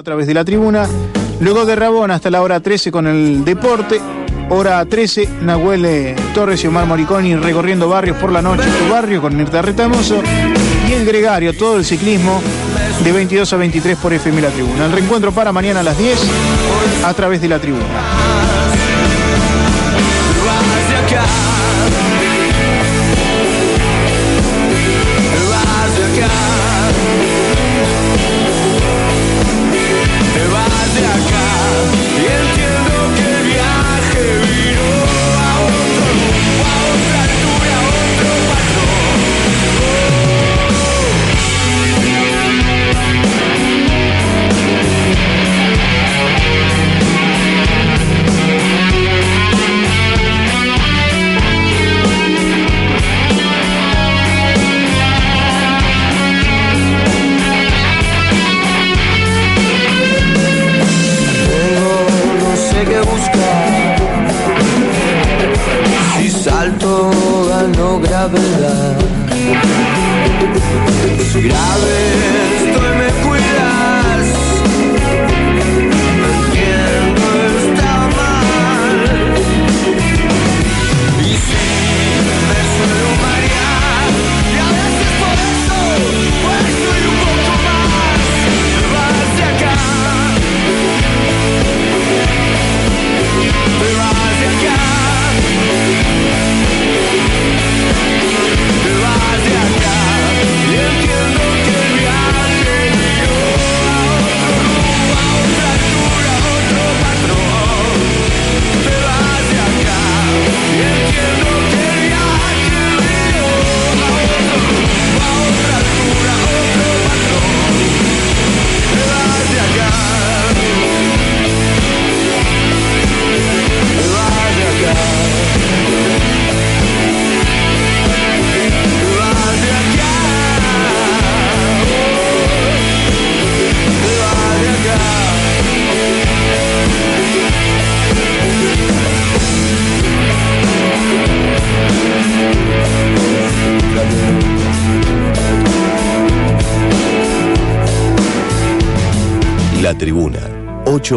a través de la tribuna. Luego de Rabón hasta la hora 13 con el deporte. Hora 13, Nahuel eh, Torres y Omar Moriconi recorriendo barrios por la noche, tu barrio con Mirta Retamoso. Y el gregario, todo el ciclismo, de 22 a 23 por FM La Tribuna. El reencuentro para mañana a las 10 a través de la tribuna.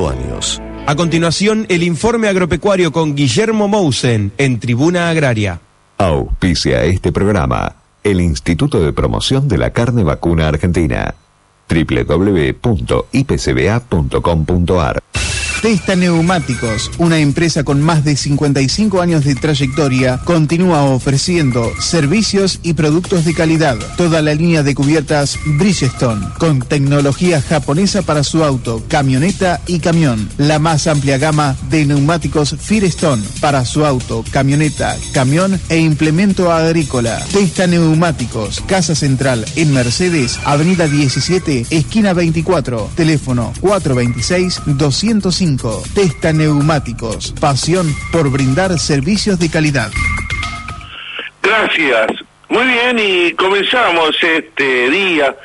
Años. A continuación, el informe agropecuario con Guillermo Mousen en Tribuna Agraria. Auspicia este programa el Instituto de Promoción de la Carne Vacuna Argentina www.ipcba.com.ar Testa Neumáticos, una empresa con más de 55 años de trayectoria, continúa ofreciendo servicios y productos de calidad. Toda la línea de cubiertas Bridgestone, con tecnología japonesa para su auto, camioneta y camión. La más amplia gama de neumáticos Firestone para su auto, camioneta, camión e implemento agrícola. Testa Neumáticos, Casa Central en Mercedes, Avenida 17, esquina 24, teléfono 426 205 Testa Neumáticos. Pasión por brindar servicios de calidad. Gracias. Muy bien, y comenzamos este día,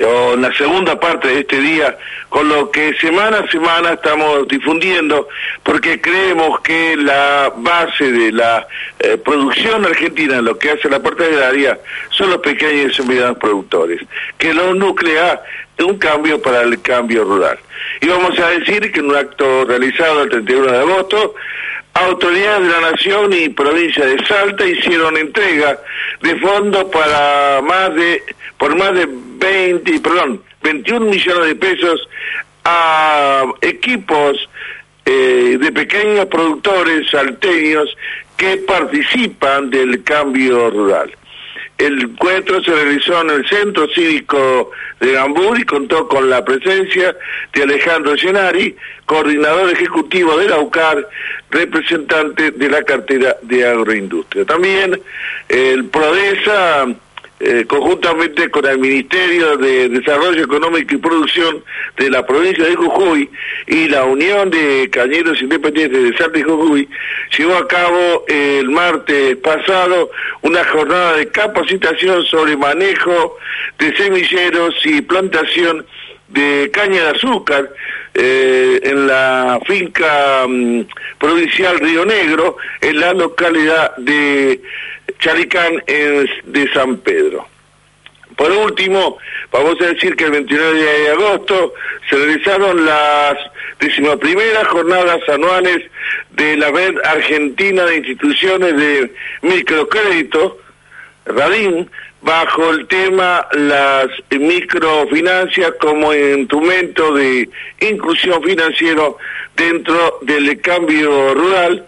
o en la segunda parte de este día, con lo que semana a semana estamos difundiendo, porque creemos que la base de la eh, producción argentina, lo que hace la parte agraria, son los pequeños y medianos productores, que lo nuclea un cambio para el cambio rural. Y vamos a decir que en un acto realizado el 31 de agosto, autoridades de la Nación y provincia de Salta hicieron entrega de fondos para más de, por más de 20, perdón, 21 millones de pesos a equipos eh, de pequeños productores salteños que participan del cambio rural. El encuentro se realizó en el Centro Cívico de Gambur y contó con la presencia de Alejandro Llenari, coordinador ejecutivo de la UCAR, representante de la cartera de agroindustria. También el PRODESA eh, conjuntamente con el Ministerio de Desarrollo Económico y Producción de la provincia de Jujuy y la Unión de Cañeros Independientes de Salta y Jujuy, llevó a cabo el martes pasado una jornada de capacitación sobre manejo de semilleros y plantación de caña de azúcar eh, en la finca mm, provincial Río Negro, en la localidad de Chalicán de San Pedro. Por último, vamos a decir que el 29 de agosto se realizaron las primeras jornadas anuales de la Red Argentina de Instituciones de Microcrédito, RADIN, bajo el tema las microfinancias como instrumento de inclusión financiero dentro del cambio rural.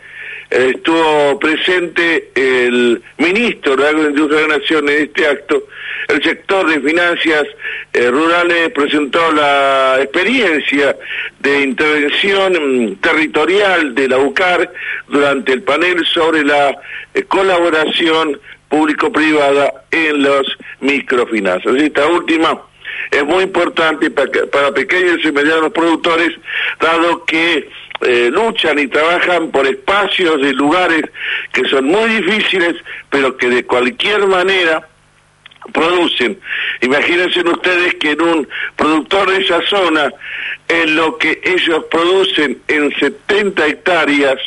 Estuvo presente el ministro de Agroindustria de la Nación en este acto. El sector de finanzas eh, rurales presentó la experiencia de intervención territorial de la UCAR durante el panel sobre la eh, colaboración público-privada en los microfinanzas. Esta última es muy importante para, pequeños y medianos productores, dado que eh, luchan y trabajan por espacios y lugares que son muy difíciles, pero que de cualquier manera producen. Imagínense ustedes que en un productor de esa zona, en lo que ellos producen en 70 hectáreas,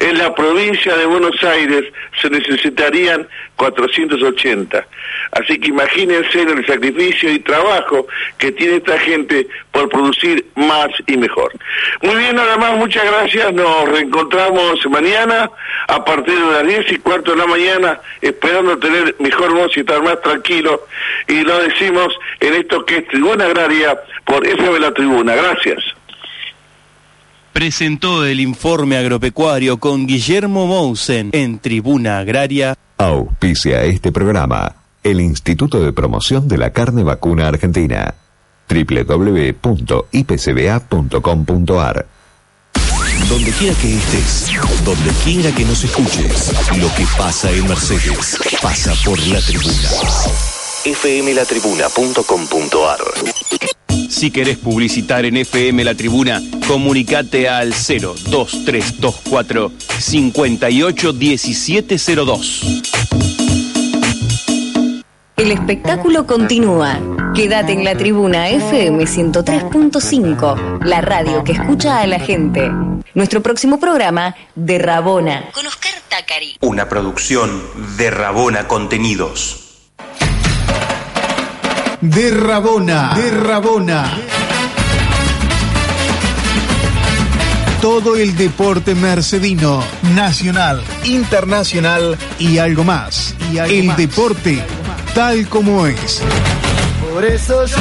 en la provincia de Buenos Aires se necesitarían 480. Así que imagínense el sacrificio y trabajo que tiene esta gente por producir más y mejor. Muy bien, nada más, muchas gracias. Nos reencontramos mañana a partir de las 10 y cuarto de la mañana, esperando tener mejor voz y estar más tranquilo. Y lo decimos en esto que es Tribuna Agraria por FM La Tribuna. Gracias presentó el informe agropecuario con Guillermo Mousen en Tribuna Agraria. Auspicia este programa el Instituto de Promoción de la Carne Vacuna Argentina www.ipcba.com.ar Donde quiera que estés, donde quiera que nos escuches, lo que pasa en Mercedes pasa por la tribuna. fmlatribuna.com.ar si querés publicitar en FM La Tribuna, comunicate al 02324 581702. El espectáculo continúa. Quédate en la tribuna FM 103.5, la radio que escucha a la gente. Nuestro próximo programa, De Rabona, con Oscar Tacari. Una producción de Rabona Contenidos. De Rabona, de Rabona. Todo el deporte mercedino, nacional, internacional y algo más. Y el deporte tal como es. Por eso yo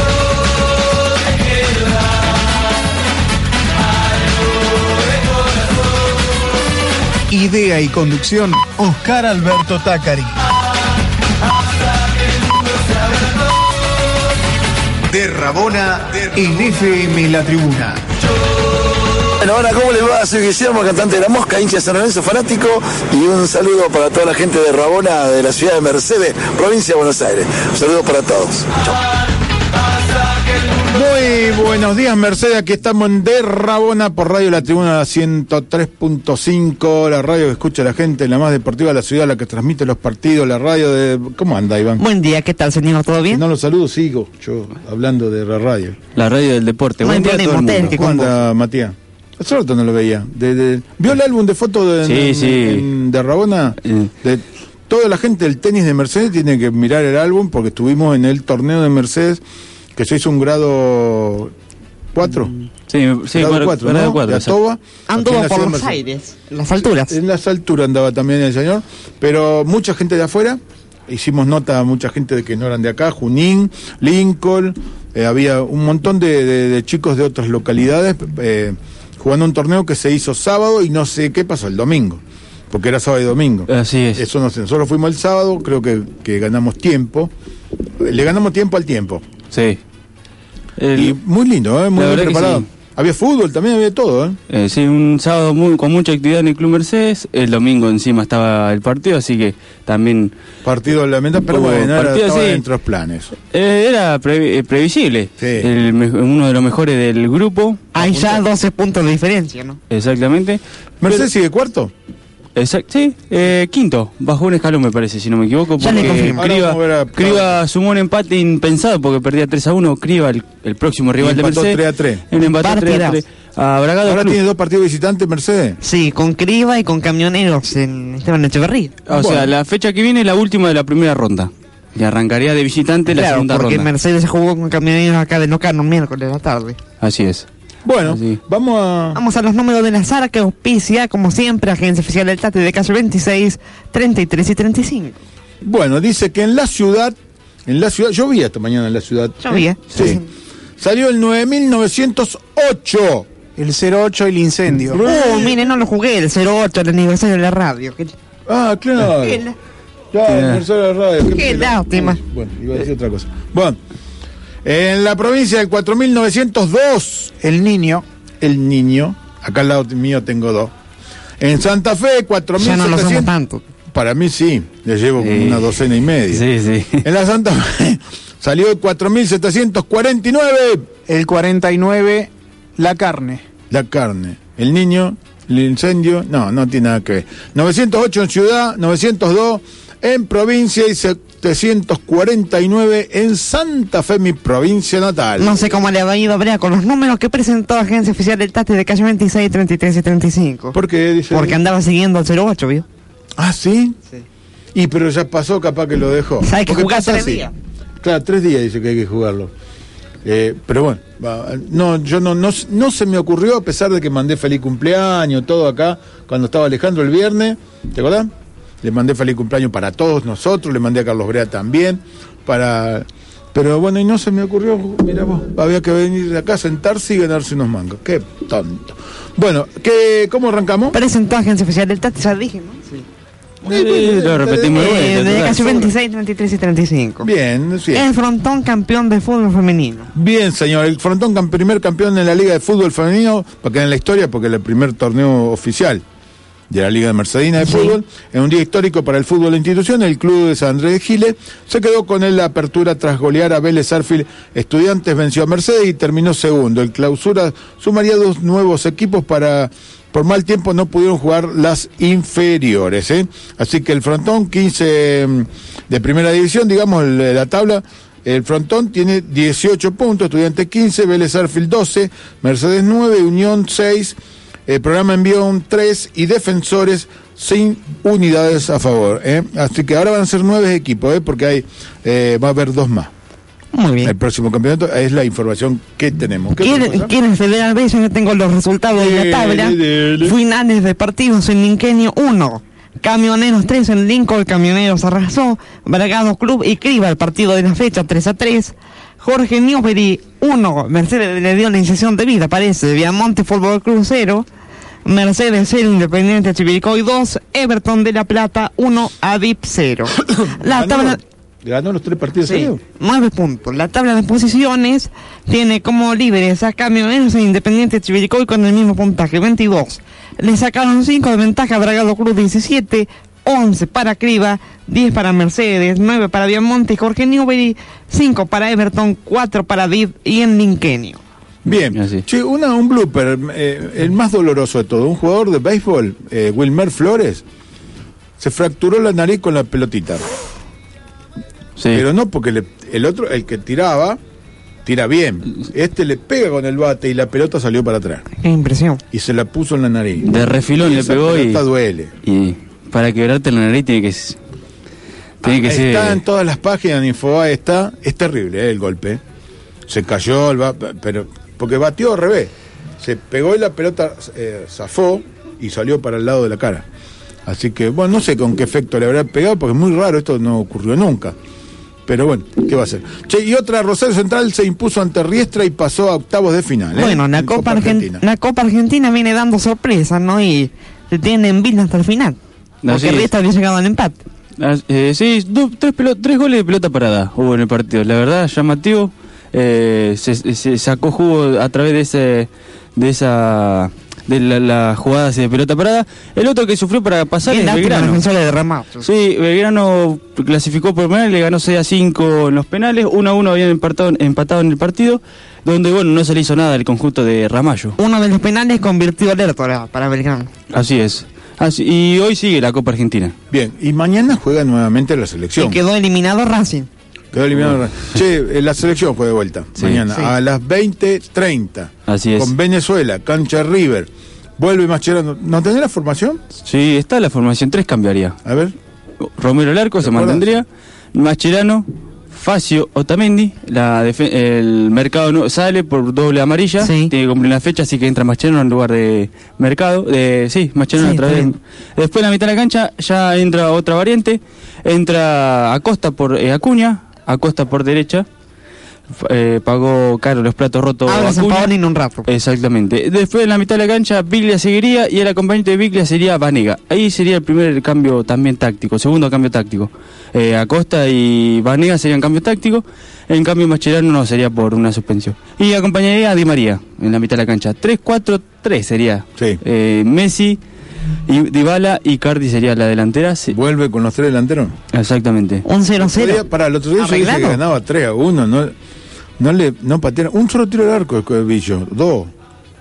Idea y conducción, Oscar Alberto Tacari. de Rabona en FM La Tribuna. Bueno, hola, ¿cómo les va? Soy Guillermo, cantante de La Mosca, hincha de San Lorenzo, fanático, y un saludo para toda la gente de Rabona, de la ciudad de Mercedes, provincia de Buenos Aires. Un saludo para todos. Muy buenos días, Mercedes. Aquí estamos en De Rabona por Radio La Tribuna 103.5, la radio que escucha a la gente, la más deportiva de la ciudad, la que transmite los partidos, la radio de. ¿Cómo anda, Iván? Buen día, ¿qué tal, señor? ¿Todo bien? no lo saludo, sigo yo hablando de la radio. La radio del deporte. Buen día a todo ¿Cómo anda, Matías? Hace rato no lo veía. ¿Vio el álbum de fotos de, de Rabona? De toda la gente del tenis de Mercedes tiene que mirar el álbum porque estuvimos en el torneo de Mercedes que se hizo un grado 4. Sí, sí, grado 4, ¿no? 4 de Toba. Anduvo por los aires, en las alturas. En las alturas andaba también el señor, pero mucha gente de afuera. Hicimos nota a mucha gente de que no eran de acá, Junín, Lincoln, eh, había un montón de, chicos de otras localidades eh, jugando un torneo que se hizo sábado y no sé qué pasó el domingo, porque era sábado y domingo. Así es. Eso no sé, nosotros fuimos el sábado, creo que, que ganamos tiempo, le ganamos tiempo al tiempo. Sí. y muy lindo, ¿eh? muy bien preparado. Había fútbol, también había todo, ¿eh? ¿eh? sí, un sábado muy, con mucha actividad en el Club Mercedes. El domingo encima estaba el partido, así que también. Partido lamentable, pero bueno, partido, estaba dentro de los planes. Eh, era eh, previsible. uno de los mejores del grupo. Hay ya 12 puntos de diferencia, ¿no? Exactamente. ¿Mercedes sigue cuarto? Exacto, sí, eh, quinto, bajo un escalón me parece, si no me equivoco. Porque Criba, sumó un empate impensado porque perdía 3 a 1. Criba, el, el próximo rival de Mercedes. 3 a 3. En empate 3 a 3. Ahora tiene dos partidos visitantes Mercedes. Sí, con Criba y con Camioneros en Esteban Echeverría. O sea, la fecha que viene es la última de la primera ronda. Y arrancaría de visitante la Claro, segunda porque ronda. Mercedes jugó con camioneros acá de Nocano miércoles de la tarde. Así es. Bueno, vamos a... Vamos a los números del azar que auspicia, como siempre, Agencia Oficial del Tate de calle 26, 33 y 35. Bueno, dice que en la ciudad, en la ciudad, llovía esta mañana en la ciudad. Llovía. Sí. Salió el 9908. El 08, el incendio. Oh, mire, no lo jugué, el 08, el aniversario de la radio. Qué, Ah, claro. la- Ya, el aniversario de la radio. qué Qué lástima. Bueno, iba a decir otra cosa. Bueno, en la provincia del 4902, El niño. el niño, acá al lado mío tengo dos. En Santa Fe, Ya no lo somos 4700. tanto. Para mí sí, le llevo como una docena y media. Sí, sí. En la Santa Fe salió el 4749, El 49, la carne. la carne. El niño, el incendio, no, no tiene nada que ver. 908 en ciudad, 902 en provincia y 749 en Santa Fe, mi provincia natal. No sé cómo le ha ido a Brea con los números que presentó Agencia Oficial del Tate de calle 26, 33 y 35. ¿Por qué? Dice Porque andaba siguiendo al 08, ¿vio? Ah, ¿sí? Sí. Y pero ya pasó, capaz que lo dejó. Hay que jugar tres así. días. Claro, tres días dice que hay que jugarlo. Eh, pero bueno, no, yo no, no, no se me ocurrió, a pesar de que mandé feliz cumpleaños, todo acá, cuando estaba Alejandro el viernes, ¿te acordás? Le mandé feliz cumpleaños para todos nosotros, le mandé a Carlos Brea también, para... Pero bueno, y no se me ocurrió, mira vos, había que venir de acá, sentarse y ganarse unos mangos. Qué tonto. Bueno, ¿qué, ¿cómo arrancamos? Presentó Agencia Oficial del Tate, ya dije, ¿no? Sí. Sí, lo repetimos de Eh, de calle 26, 33 y 35. Bien, sí. El frontón campeón de fútbol femenino. Bien, señor. El Frontón, cam- primer campeón en la Liga de Fútbol Femenino, porque en la historia, porque es el primer torneo oficial de la Liga de Mercedina de Fútbol. En un día histórico para el fútbol de institución, el club de San Andrés de Giles se quedó con él la apertura tras golear a Vélez Arfield. Estudiantes venció a Mercedes y terminó segundo. El clausura sumaría dos nuevos equipos para. Por mal tiempo no pudieron jugar las inferiores. ¿eh? Así que el Frontón, 15 mm, de primera división, digamos, la tabla. El frontón tiene 18 puntos, estudiante 15, Vélez Arfield 12, Mercedes 9, Unión 6, el programa envió un 3 y defensores sin unidades a favor. ¿eh? Así que ahora van a ser nueve equipos, ¿eh? porque hay eh, va a haber dos más. Muy bien. El próximo campeonato es la información que tenemos. ¿Qué otra ¿Quieren, B? Yo tengo los resultados de la tabla. dele. Finales de partidos en Linquenio 1. Camioneros 3 en Lincoln, Camioneros arrasó. Bragado Club y Criba, el partido de la fecha 3 a 3. Jorge Newbery 1. Mercedes le dio la iniciación de vida, parece. Viamonte Fútbol Club 0. Mercedes 0, Independiente Chivilcoy 2. Everton de La Plata 1, Adip 0. La tabla. Ganó los tres partidos Sí, seguidos. nueve puntos. La tabla de posiciones tiene como líderes a Camioneros e Independiente Chivilcoy con el mismo puntaje, 22. Le sacaron 5 de ventaja a Bragado Cruz 17, 11 para Criba, 10 para Mercedes, 9 para Viamonte y Jorge Newbery, 5 para Everton, 4 para Vid y en Linquenio. Bien, Así. Che, una, un blooper, eh, el más doloroso de todo. Un jugador de béisbol, eh, Wilmer Flores, se fracturó la nariz con la pelotita. Sí. Pero no porque le- el otro, el que tiraba, tira bien. Este le pega con el bate y la pelota salió para atrás. Qué impresión. Y se la puso en la nariz. De refilón Y le pegó y, pelota duele. y para quebrarte la nariz tiene que tiene que Ah, ser Está en todas las páginas en Infobae, está, es terrible eh, el golpe. Se cayó, el pero porque batió al revés. Se pegó y la pelota eh, zafó y salió para el lado de la cara. Así que, bueno, no sé con qué efecto le habrá pegado, porque es muy raro, esto no ocurrió nunca. Pero bueno, ¿qué va a hacer? Che, y otra, Rosario Central se impuso ante Riestra y pasó a octavos de final. ¿eh? Bueno, la Copa, Argen- la Copa Argentina viene dando sorpresas, ¿no? Y se tiene en vista hasta el final. Porque sí. Riestra había llegado al empate. Eh, sí, tres, goles de pelota parada hubo en el partido. La verdad, llamativo. Eh, se, se sacó jugo a través de ese de esa de la, las jugadas de pelota parada. El otro que sufrió para pasar es Belgrano. De. Sí, Belgrano clasificó por penal, le ganó 6 a 5 en los penales, 1 a 1 habían empatado, empatado en el partido, donde bueno, no se le hizo nada al conjunto de Ramallo. Uno de los penales convirtió alerta para Belgrano. Así es. Así, y hoy sigue la Copa Argentina. Bien, y mañana juega nuevamente la selección. Y quedó eliminado Racing. Quedó eliminado. Che, eh, la selección juega de vuelta Sí. mañana Sí. a las 20.30 Así es. con Venezuela, cancha River. Vuelve Mascherano. ¿No tenés la formación? Sí, está la formación 3 cambiaría. A ver. Romero Larco se mantendría, Mascherano, Facio Otamendi, la el mercado no- sale por doble amarilla, Sí. tiene que cumplir la fecha, así que entra Mascherano en lugar de mercado, de, sí, Mascherano Sí, vez. bien. Después en la mitad de la cancha ya entra otra variante, entra Acosta por eh, Acuña, Acosta por derecha, eh, pagó caro los platos rotos Ahora se en un rato. Exactamente. Después en la mitad de la cancha, Biglia seguiría y el acompañante de Biglia sería Vanega. Ahí sería el primer cambio también táctico, segundo cambio táctico. Eh, Acosta y Vanega serían cambios tácticos, en cambio Mascherano no sería por una suspensión. Y acompañaría a Di María en la mitad de la cancha. 3-4-3 sería. Sí. Eh, Messi, y Dybala y Cardi sería la delantera. sí. Vuelve con los tres delanteros. Exactamente. Un 0-0. Podía- Para el otro día yo dije que Arreglado. ganaba 3 a 1. No, no le no patearon. Un solo tiro al arco de Villo. Dos.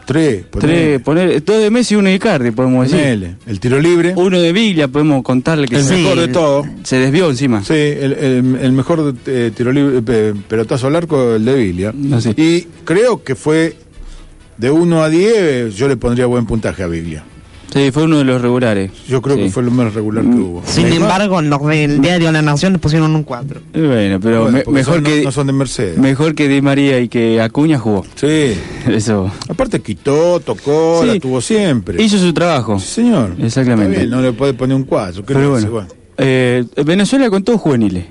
Tres. Tres, poner, dos de Messi y uno de Cardi, podemos decir. Ponele. El tiro libre. Uno de Biglia, podemos contarle que El mejor de todo. se desvió encima. Sí, el, el- el mejor eh, tiro libre, pe- pelotazo al arco, el de. No sé. Y creo que fue de 1 a 10, yo le pondría buen puntaje a Biglia. Sí, fue uno de los regulares. Yo creo Sí. que fue lo más regular que hubo. Sin embargo, los del diario La Nación le pusieron un 4. Eh, Bueno, pero bueno, me- mejor son- que no, no son de Mercedes. mejor que Di María y que Acuña jugó. Sí. Eso. Aparte quitó, tocó, Sí. la tuvo siempre. Hizo su trabajo. Sí, señor. Exactamente. Bien, no le puede poner un 4. Pero bueno, eh, Venezuela con todos juveniles.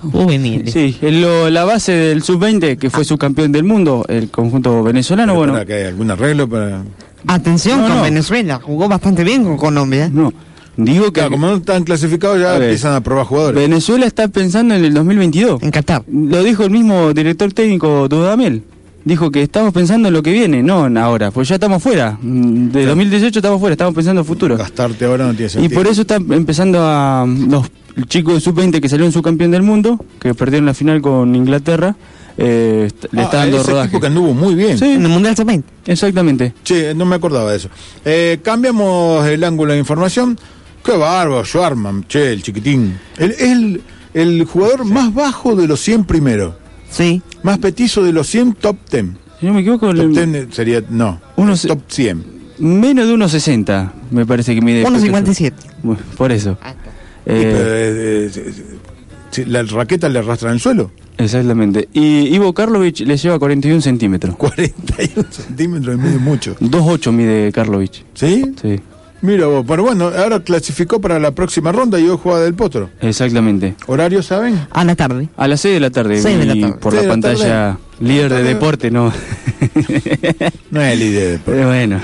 Juveniles. Sí, en lo- la base del sub-20, que fue subcampeón del mundo, el conjunto venezolano, bueno, Para que hay algún arreglo para. Atención No, con no. Venezuela. Jugó bastante bien con Colombia. no, digo que Claro, como no están clasificados, ya A ver. empiezan a probar jugadores. Venezuela está pensando en el 2022. En Qatar. Lo dijo el mismo director técnico Dudamel. Dijo que estamos pensando en lo que viene, no en ahora, pues ya estamos fuera. De 2018 estamos fuera, estamos pensando en futuro. Gastarte ahora no tiene Y sentido. por eso están empezando a los chicos de sub-20 que salieron subcampeón del mundo, que perdieron la final con Inglaterra, eh, le Ah, está dando ese rodaje. equipo que anduvo muy bien. Sí. En el Mundial Sub-20. Exactamente. Che, no me acordaba de eso. Eh, cambiamos el ángulo de información. Qué bárbaro, Schwarman, che, el chiquitín. El- Es el, el jugador más bajo de los 100 primeros. Sí. Más petizo de los 100 top 10. Si no me equivoco, Top el- 10 sería, no, Uno se- top 100. menos de 1,60 me parece que mide. 1.57. Bueno, Por eso. Sí, eh, eh, si la raqueta le arrastra en el suelo. Exactamente. Y Ivo Karlovic le lleva 41 centímetros. 41 centímetros, mide mucho. 2,8 mide Karlovic. ¿Sí? Sí, Mira vos, pero bueno, ahora clasificó para la próxima ronda y hoy juega del potro. exactamente. ¿Horario saben? A la tarde. A las 6 de la tarde. Seis de la y tarde. Por la de la pantalla tarde. líder de deporte, ¿no? No es el idea. Pero bueno.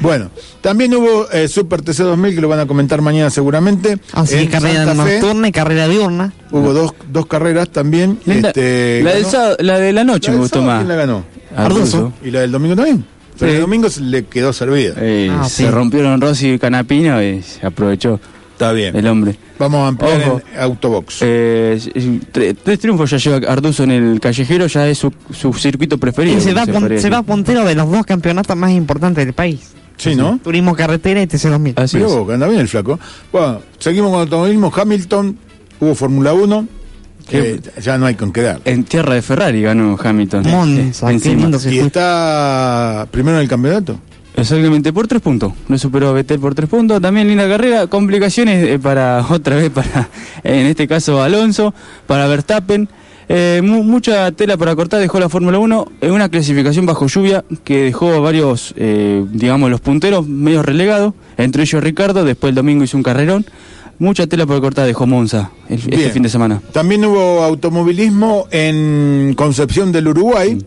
Bueno, también hubo eh, Super TC 2000 que lo van a comentar mañana seguramente. Así que En carrera Santa Fe nocturna y carrera diurna. hubo dos, dos carreras también. Linda- este, la, del ganó- sábado- la de la noche la me gustó más. ¿Quién la ganó? Arduzo. ¿Y la del domingo también? Pero Sí. el domingo se le quedó servida. Eh, Ah, se sí. rompieron Rossi y Canapino y se aprovechó Está bien. el hombre. Vamos a ampliar Ojo. en Autobox. Eh, tre- tres triunfos ya lleva Arduzo en el callejero, ya es su, su circuito preferido. Y se va, se va puntero de los dos campeonatos más importantes del país. sí, ¿no? Turismo carretera y TC 2000. Así vos, que anda bien el flaco. Bueno, seguimos con el automovilismo. Hamilton, hubo Fórmula 1. que ya no hay con qué dar. En tierra de Ferrari ganó Hamilton. Monza, Eh, qué lindo Y está primero en el campeonato. Exactamente, por tres puntos. No superó a Vettel por tres puntos. También linda carrera. Complicaciones eh, para, otra vez, para, en este caso, Alonso, para Verstappen. Eh, mu- mucha tela para cortar dejó la Fórmula 1 en una clasificación bajo lluvia que dejó a varios, eh, digamos, los punteros medio relegados, entre ellos Ricardo, después el domingo hizo un carrerón. Mucha tela para cortar dejó Monza el- este fin de semana. También hubo automovilismo en Concepción del Uruguay,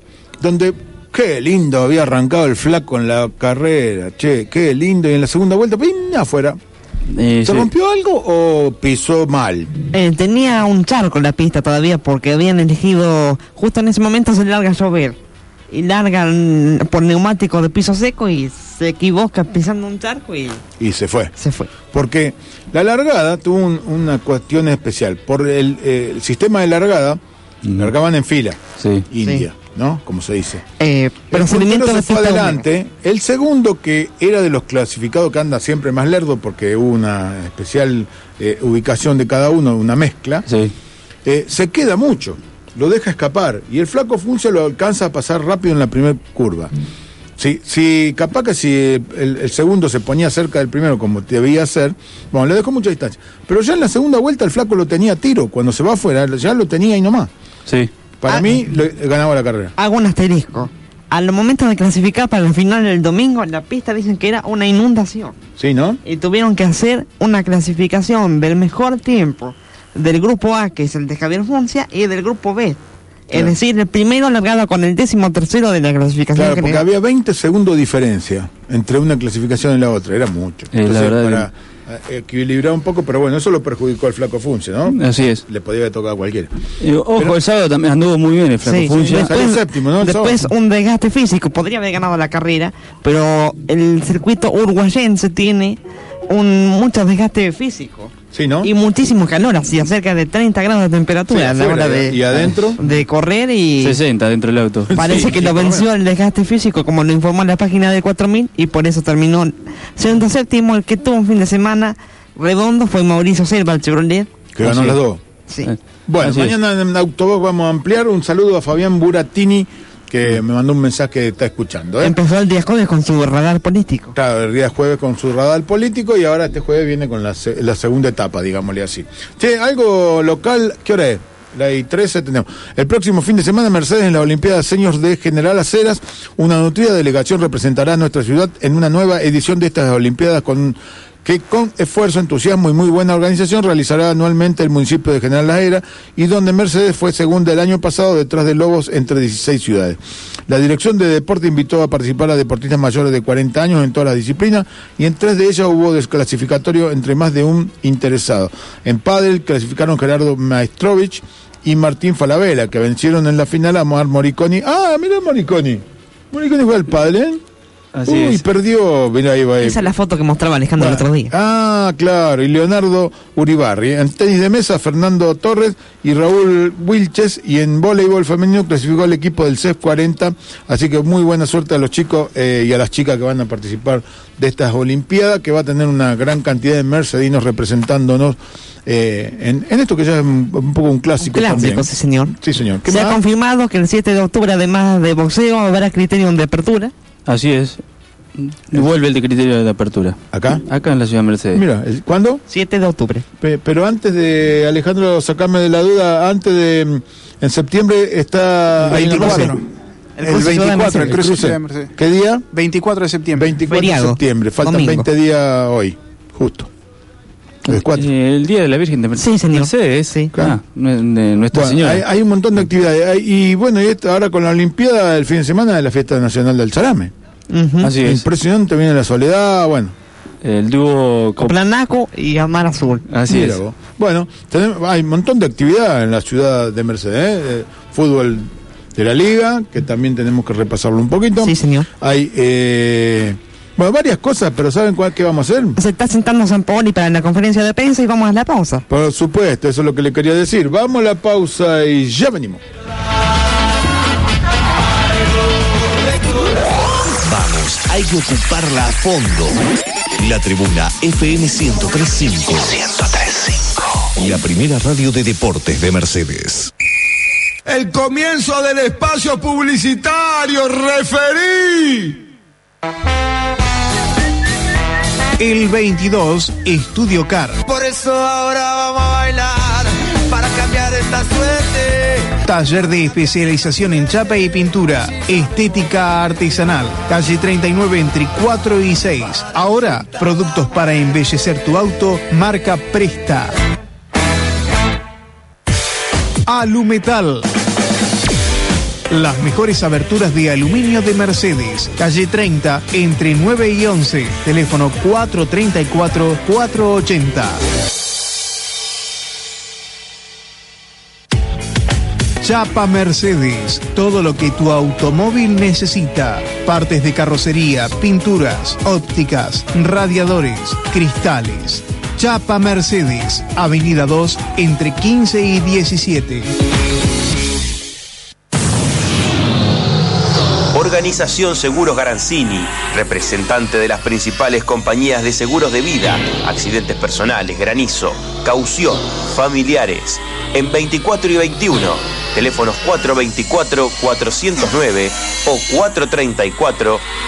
donde qué lindo había arrancado el flaco en la carrera, che, qué lindo. Y en la segunda vuelta, ¡pim! afuera. Eh, ¿Se sí. rompió algo o pisó mal? Eh, tenía un charco en la pista todavía porque habían elegido, justo en ese momento se larga a llover. Y largan por neumático de piso seco y se equivoca pisando un charco y Y se fue. se fue. Porque la largada tuvo un- una cuestión especial. Por el, eh, el sistema de largada, largaban en fila, Sí. India, ¿no? Como se dice. Eh, El puntero de se fue adelante. El segundo, que era de los clasificados que anda siempre más lerdo, porque hubo una especial eh, ubicación de cada uno, una mezcla, Sí. eh, se queda mucho, lo deja escapar. Y el flaco Funcia lo alcanza a pasar rápido en la primera curva. Si, si capaz que si el, el segundo se ponía cerca del primero como debía ser, bueno, le dejó mucha distancia. Pero ya en la segunda vuelta el flaco lo tenía a tiro. Cuando se va afuera, ya lo tenía y nomás. Sí. Para Ah. mí, ganaba la carrera. Hago un asterisco. Al momento de clasificar para la final del domingo, en la pista dicen que era una inundación. Sí, ¿no? Y tuvieron que hacer una clasificación del mejor tiempo del grupo A, que es el de Javier Foncia, y del grupo B. Es decir, el primero largado con el décimo tercero de la clasificación Claro, porque general. había 20 segundos de diferencia entre una clasificación y la otra. Era mucho. Eh, la verdad para eh, equilibrar un poco, pero bueno, eso lo perjudicó al flaco Funce, ¿no? Así es. Le podía haber tocado a cualquiera. Y, ojo, Pero- el sábado también anduvo muy bien el Flaco Sí, después, séptimo, ¿no? El después un desgaste físico, podría haber ganado la carrera, pero el circuito uruguayense tiene un mucho desgaste físico. Sí, ¿no? Y muchísimo calor, así cerca de 30 grados de temperatura Sí, a la hora de, ¿y adentro? de correr y 60 dentro del auto. parece Sí, que sí, lo venció el desgaste físico como lo informó la página de 4000 y por eso terminó segundo séptimo el que tuvo un fin de semana redondo fue Mauricio Silva el Chevrolet Que ganó las dos. sí. Eh, Bueno, así es. mañana en Autobox vamos a ampliar. Un saludo a Fabián Buratini, que me mandó un mensaje que está escuchando. ¿eh? empezó el día jueves con su radar político Claro, el día jueves con su radar político y ahora este jueves viene con la, se- la segunda etapa, digámosle así. Che, algo local, ¿qué hora es? La y 13 tenemos. El próximo fin de semana, Mercedes en la Olimpiada Señores de General Aceras, una nutrida delegación representará a nuestra ciudad en una nueva edición de estas Olimpiadas con que con esfuerzo, entusiasmo y muy buena organización realizará anualmente el municipio de General La Era y donde Mercedes fue segunda el año pasado detrás de Lobos entre 16 ciudades. La Dirección de Deporte invitó a participar a deportistas mayores de 40 años en todas las disciplinas y en tres de ellas hubo desclasificatorio entre más de un interesado. En pádel clasificaron Gerardo Maestrovich y Martín Falabella, que vencieron en la final a Mar Moriconi. Ah, mira Moriconi. Moriconi fue al pádel, ¿eh? Así Uy, es. perdió. Mira, ahí va. ahí. esa es la foto que mostraba Alejandro el otro día Ah, claro, y Leonardo Uribarri. En tenis de mesa, Fernando Torres y Raúl Wilches. Y en voleibol femenino clasificó el equipo del CEF 40. Así que muy buena suerte a los chicos eh, y a las chicas que van a participar de estas Olimpiadas, que va a tener una gran cantidad de mercedinos representándonos eh, en, en esto que ya es un, un poco un clásico, Un clásico, también. sí, señor. Sí, señor. ¿Qué se ha confirmado que el 7 de octubre además de boxeo habrá criterium de apertura Así es. Vuelve el de criterio de apertura. ¿Acá? Acá en la ciudad de Mercedes. Mira, ¿cuándo? 7 de octubre Pe- Pero antes de, Alejandro, sacarme de la duda, antes de, en septiembre está... El 24. El El, cruce Ciudad de 24, el cruce. ¿Qué día? 24 de septiembre. 24 Feriado. de septiembre, faltan Domingo. 20 días hoy, justo. El 4. Eh, el día de la Virgen de Mercedes. Sí, señor. Mercedes. Sí. Ah, de Nuestra Bueno, Señora. hay, hay un montón de actividades. Hay- y bueno, y esto, ahora con la Olimpiada, el fin de semana de la Fiesta Nacional del Salame. Ujú. Así es. Impresionante, viene la soledad, bueno. El dúo. Cop- Planaco y Amar Azul Así Mira es. vos. Bueno, tenemos- hay un montón de actividad en la ciudad de Mercedes. Eh, fútbol de la liga, que también tenemos que repasarlo un poquito. Sí, señor. Hay eh, bueno, varias cosas, pero ¿saben cuál qué vamos a hacer? se está sentando San Paoli para la conferencia de prensa y vamos a la pausa Por supuesto, eso es lo que le quería decir. Vamos a la pausa y ya venimos. Vamos, hay que ocuparla a fondo. La tribuna FM 1035. 1035. La primera radio de deportes de Mercedes. El comienzo del espacio publicitario, referí. El 22, Estudio Car. Por eso ahora vamos a bailar para cambiar esta suerte. Taller de especialización en chapa y pintura. Estética artesanal. Calle 39 entre 4 y 6. Ahora, productos para embellecer tu auto, marca Presta. Alumetal. Las mejores aberturas de aluminio de Mercedes. Calle 30, entre 9 y 11. Teléfono 434-480. Chapa Mercedes, todo lo que tu automóvil necesita. Partes de carrocería, pinturas, ópticas, radiadores, cristales. Chapa Mercedes, Avenida 2, entre 15 y 17. Organización Seguros Garanzini, representante de las principales compañías de seguros de vida, accidentes personales, granizo, caución, familiares. En 24 y 21, Teléfonos 424-409 o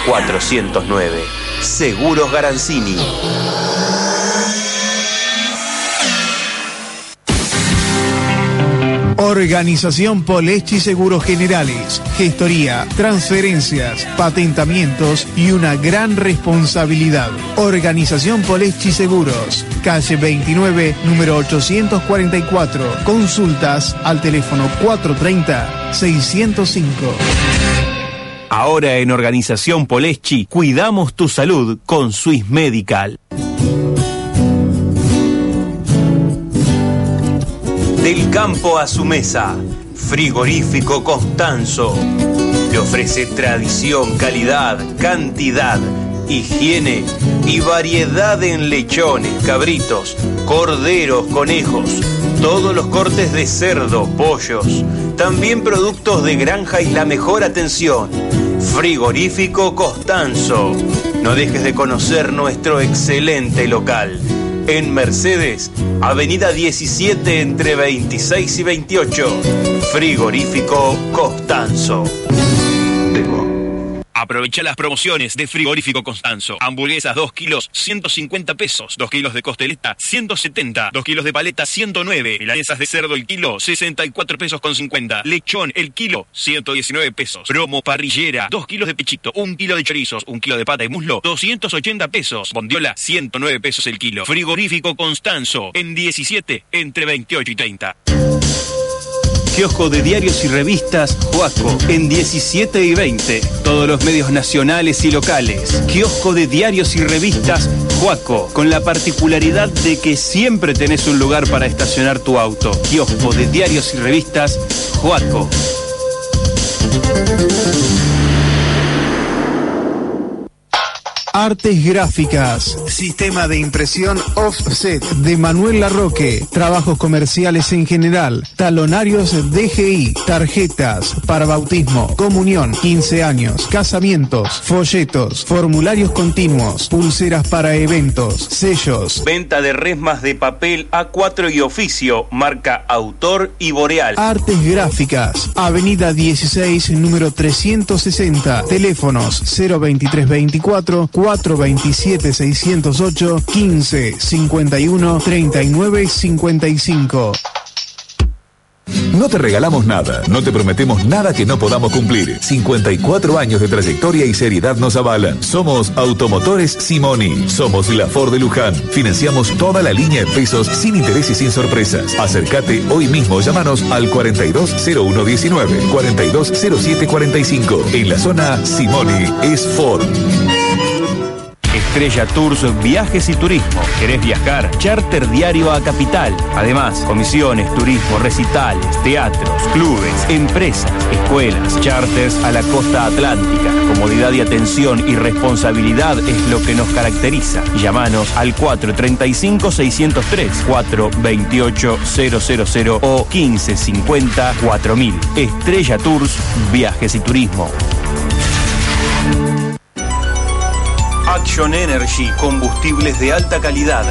434-409. Seguros Garanzini. Organización Polechi Seguros Generales, gestoría, transferencias, patentamientos y una gran responsabilidad. Organización Polechi Seguros, calle 29, número 844. Consultas al teléfono 430-605. Ahora en Organización Poleschi, cuidamos tu salud con Swiss Medical. Del campo a su mesa, Frigorífico Constanzo. Le ofrece tradición, calidad, cantidad, higiene y variedad en lechones, cabritos, corderos, conejos, todos los cortes de cerdo, pollos, también productos de granja y la mejor atención. Frigorífico Constanzo. No dejes de conocer nuestro excelente local en Mercedes, Avenida 17 entre 26 y 28. Frigorífico Costanzo. Aprovecha las promociones de Frigorífico Constanzo. Hamburguesas 2 kilos, 150 pesos. 2 kilos de costeleta, 170. 2 kilos de paleta, 109. Milanesas de cerdo el kilo, 64 pesos con 50. Lechón el kilo, 119 pesos. Promo parrillera, 2 kilos de pechito, 1 kilo de chorizos, 1 kilo de pata y muslo, 280 pesos. Bondiola, 109 pesos el kilo. Frigorífico Constanzo, en 17, entre 28 y 30. Kiosco de diarios y revistas Joaco en 17 y 20. Todos los medios nacionales y locales. Kiosco de diarios y revistas Joaco, con la particularidad de que siempre tenés un lugar para estacionar tu auto. Kiosco de diarios y revistas Joaco. Artes gráficas, sistema de impresión offset de Manuel Larroque, trabajos comerciales en general, talonarios DGI, tarjetas para bautismo, comunión, 15 años, casamientos, folletos, formularios continuos, pulseras para eventos, sellos. Venta de resmas de papel A4 y oficio, marca Autor y Boreal. Artes gráficas, Avenida 16, número 360, teléfonos 02324 427 608 15 51 39 55. No te regalamos nada, no te prometemos nada que no podamos cumplir. 54 años de trayectoria y seriedad nos avalan. Somos Automotores Simoni. Somos la Ford de Luján. Financiamos toda la línea de pesos sin interés y sin sorpresas. Acércate hoy mismo, llámanos al 420119, 420745. En la zona Simoni es Ford. Estrella Tours Viajes y Turismo. ¿Querés viajar? Charter diario a Capital. Además, comisiones, turismo, recitales, teatros, clubes, empresas, escuelas, charters a la costa atlántica. Comodidad y atención y responsabilidad es lo que nos caracteriza. Llámanos al 435-603, 428-000 o 1550-4000. Estrella Tours Viajes y Turismo. Action Energy, combustibles de alta calidad.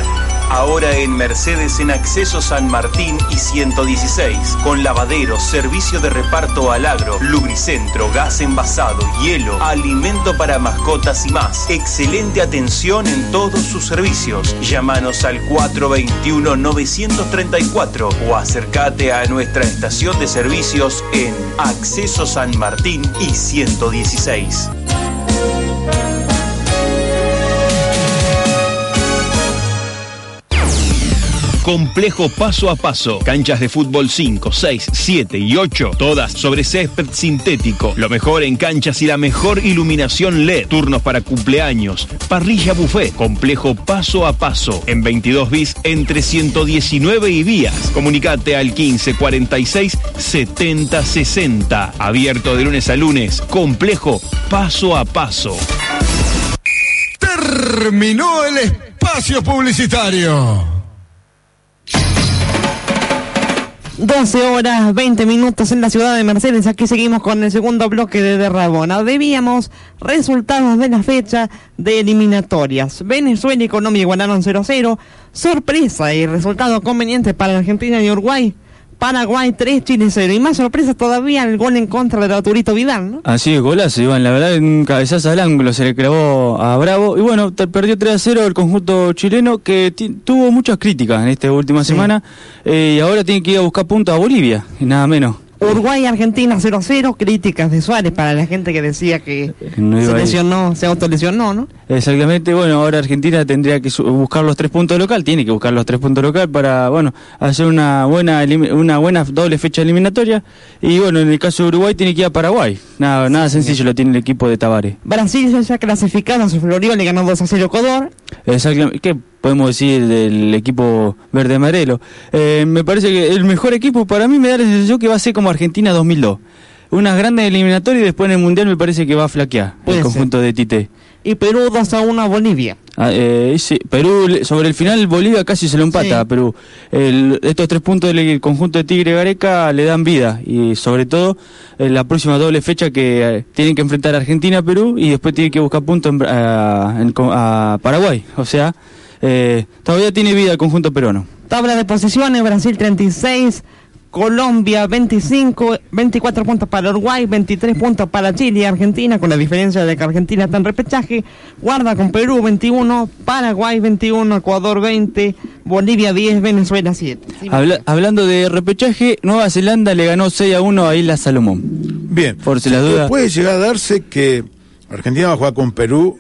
Ahora en Mercedes en Acceso San Martín y 116, con lavadero, servicio de reparto al agro, lubricentro, gas envasado, hielo, alimento para mascotas y más. Excelente atención en todos sus servicios. Llámanos al 421-934 o acércate a nuestra estación de servicios en Acceso San Martín y 116. Complejo paso a paso. Canchas de fútbol 5, 6, 7 y 8. Todas sobre césped sintético. Lo mejor en canchas y la mejor iluminación LED. Turnos para cumpleaños. Parrilla buffet. Complejo paso a paso. En 22 bis entre 119 y vías. Comunicate al 15 46 70 60. Abierto de lunes a lunes. Complejo paso a paso. Terminó el espacio publicitario. 12 horas 20 minutos en la ciudad de Mercedes. Aquí seguimos con el segundo bloque de Derrabona. Debíamos resultados de la fecha de eliminatorias. Venezuela y Colombia igualaron 0-0. Sorpresa y resultado conveniente para Argentina y Uruguay. Paraguay 3, Chile 0. Y más sorpresa todavía el gol en contra de Arturito Vidal, ¿no? Así es, golazo, Iván. La verdad, un cabezazo al ángulo se le clavó a Bravo. Y bueno, perdió 3 a 0 el conjunto chileno que tuvo muchas críticas en esta última semana. eh, y ahora tiene que ir a buscar puntos a Bolivia, nada menos. Uruguay Argentina 0-0, críticas de Suárez para la gente que decía que no iba se lesionó, se autolesionó, ¿no? Exactamente, bueno, ahora Argentina tendría que buscar los tres puntos local, tiene que buscar los tres puntos local para, bueno, hacer una buena una buena doble fecha eliminatoria. Y bueno, en el caso de Uruguay tiene que ir a Paraguay. Nada, nada sencillo lo tiene el equipo de Tavares. Brasil ya clasificado, se florió, le ganó 2 a 0 Ecuador. Exactamente. ¿Qué podemos decir del equipo verde amarelo? Eh, me parece que el mejor equipo para mí me da la sensación que va a ser como Argentina 2002. Unas grandes eliminatorias y después en el Mundial me parece que va a flaquear Puede el ser. conjunto de Tite. Y Perú 2 a 1 a Bolivia. Ah, eh, sí, Perú, sobre el final Bolivia casi se lo empata Sí. a Perú. El- estos tres puntos del conjunto de Tigre Gareca le dan vida y sobre todo en la próxima doble fecha que eh, tienen que enfrentar a Argentina, Perú y después tienen que buscar puntos en a, en co- a Paraguay. O sea, eh, todavía tiene vida el conjunto peruano. Tabla de posiciones, Brasil 36, Colombia 25, 24 puntos para Uruguay, 23 puntos para Chile y Argentina, con la diferencia de que Argentina está en repechaje, guarda con Perú 21, Paraguay 21, Ecuador 20, Bolivia 10, Venezuela 7. Habla- hablando de repechaje, Nueva Zelanda le ganó 6 a 1 a Isla Salomón. Bien. Por si las dudas. Puede llegar a darse que Argentina va a jugar con Perú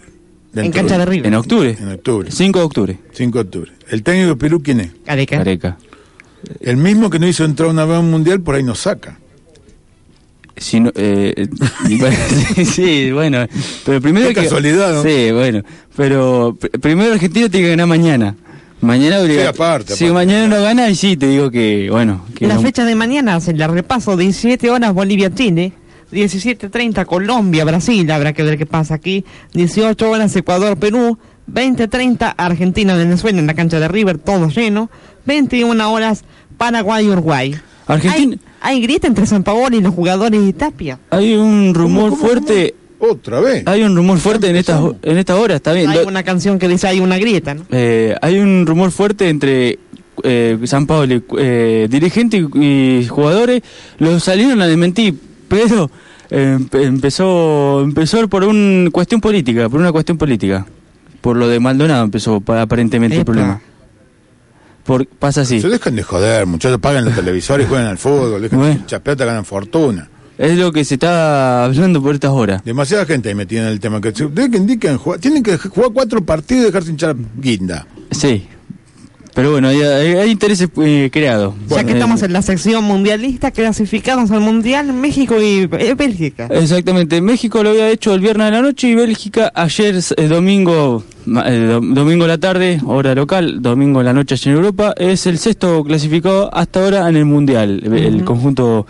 dentro cancha de River. En octubre. En octubre. 5 de octubre. 5 de octubre. ¿El técnico de Perú quién es? Careca. Careca. El mismo que no hizo entrar una vez a un mundial, por ahí nos saca. Si no, eh, eh, bueno, sí, sí, bueno, pero primero Qué que- casualidad, ¿no? Sí, bueno, pero pr- primero Argentina tiene que ganar mañana. Mañana obliga- Sí, aparte, Si aparte. mañana no gana, y sí, te digo que, bueno, que La no- fecha de mañana se la repaso, 17 horas Bolivia-Chile, 17.30 Colombia-Brasil, habrá que ver qué pasa aquí, 18 horas Ecuador-Perú, 20.30 Argentina-Venezuela en la cancha de River, todo lleno, 21 horas Paraguay-Uruguay. Argentina- Hay, hay grita entre San Paolo y los jugadores de Tapia. hay un rumor fuerte, Otra vez. hay un rumor fuerte en estas en esta hora, está bien. Hay Lo- una canción que dice hay una grieta, ¿no? eh, hay un rumor fuerte entre eh, San Pablo, eh, dirigentes y, y jugadores, los salieron a desmentir, pero eh, empe- empezó empezó por una cuestión política, por una cuestión política. Por lo de Maldonado empezó pa- aparentemente el problema. Por, pasa así. Se dejan de joder, muchachos, pagan los televisores, juegan al fútbol, dejan Bueno. mucha plata, ganan fortuna. Es lo que se está hablando por estas horas. Demasiada gente ahí metida en el tema. Que se- que indican jugar- tienen que jugar cuatro partidos y dejarse hinchar guinda. Sí. Pero bueno, hay, intereses eh, creados. ya que Eh, estamos en la sección mundialista, clasificados al Mundial México y eh, Bélgica. Exactamente, México lo había hecho el viernes de la noche y Bélgica ayer eh, domingo eh, domingo a la tarde, hora local, domingo a la noche allá en Europa, es el sexto clasificado hasta ahora en el Mundial, el- conjunto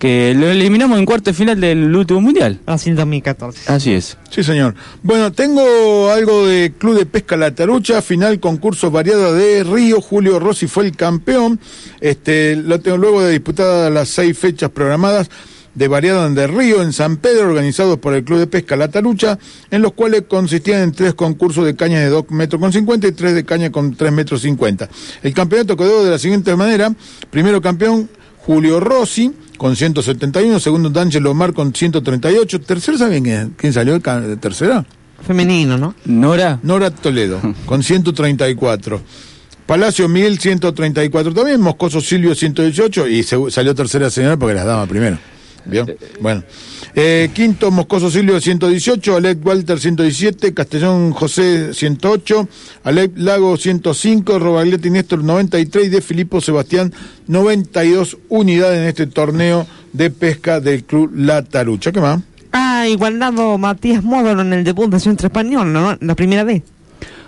que lo eliminamos en cuarto de final del último Mundial. Brasil 2014. Así es. Sí, señor. Bueno, tengo algo de Club de Pesca La Tarucha, final concurso variado de Río. Julio Rossi fue el campeón. Este, lo tengo luego de disputadas las seis fechas programadas de variado de Río en San Pedro, organizados por el Club de Pesca La Tarucha, en los cuales consistían en tres concursos de cañas de 2 metros con 50 y tres de caña con 3 metros 50. El campeonato quedó de la siguiente manera. Primero campeón, Julio Rossi con 171, segundo D'Angelo Omar con 138, tercero ¿saben quién, quién salió de tercera? Femenino, ¿no? Nora. Nora Toledo con 134. Palacio Miguel 134 también, Moscoso Silvio 118 y se- salió tercera señora porque las daba primero. ¿Vio? Bueno. Eh, quinto, Moscoso Silvio 118, Alec Walter 117, Castellón José 108, Alec Lago 105, Robaglietti Néstor 93 y de Filipo Sebastián 92 unidades en este torneo de pesca del Club La Tarucha. ¿Qué más? Ah, igualado Matías Módolo en el debut de Centro Español, ¿no? La primera vez.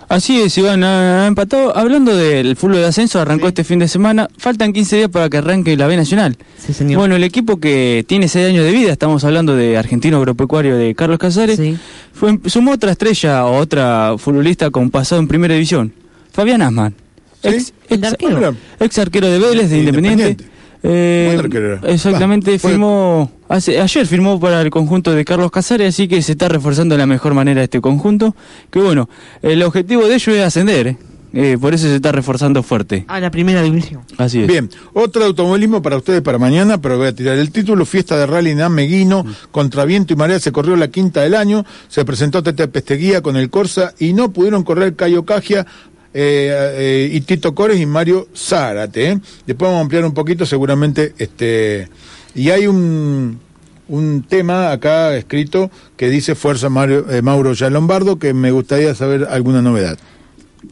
Así es, Iván, ha, empatado. Hablando del fútbol de ascenso, arrancó este fin de semana. Faltan 15 días para que arranque la B Nacional. Sí, señor. Bueno, el equipo que tiene 6 años de vida, estamos hablando de Argentino Agropecuario de Carlos Casares, Sí. fue, sumó otra estrella o otra futbolista con pasado en primera división, Fabián Asman. ¿Sí? Ex, arquero. Ex arquero de Vélez, de Independiente. Independiente. Eh, exactamente, Va, firmó, hace, ayer firmó para el conjunto de Carlos Casares, así que se está reforzando de la mejor manera este conjunto. Que bueno, el objetivo de ellos es ascender, ¿eh? eh, por eso se está reforzando fuerte. A la primera división. Así es. Bien, otro automovilismo para ustedes para mañana, pero voy a tirar el título. Fiesta de rally en Ameguino, contra viento y marea, se corrió la quinta del año. Se presentó Tete Pesteguía con el Corsa y no pudieron correr Cayo Cagia. Eh, eh, y Tito Cores y Mario Zárate. ¿eh? Después vamos a ampliar un poquito, seguramente. este Y hay un, un tema acá escrito que dice Fuerza Mario, eh, Mauro Ya Lombardo, que me gustaría saber alguna novedad.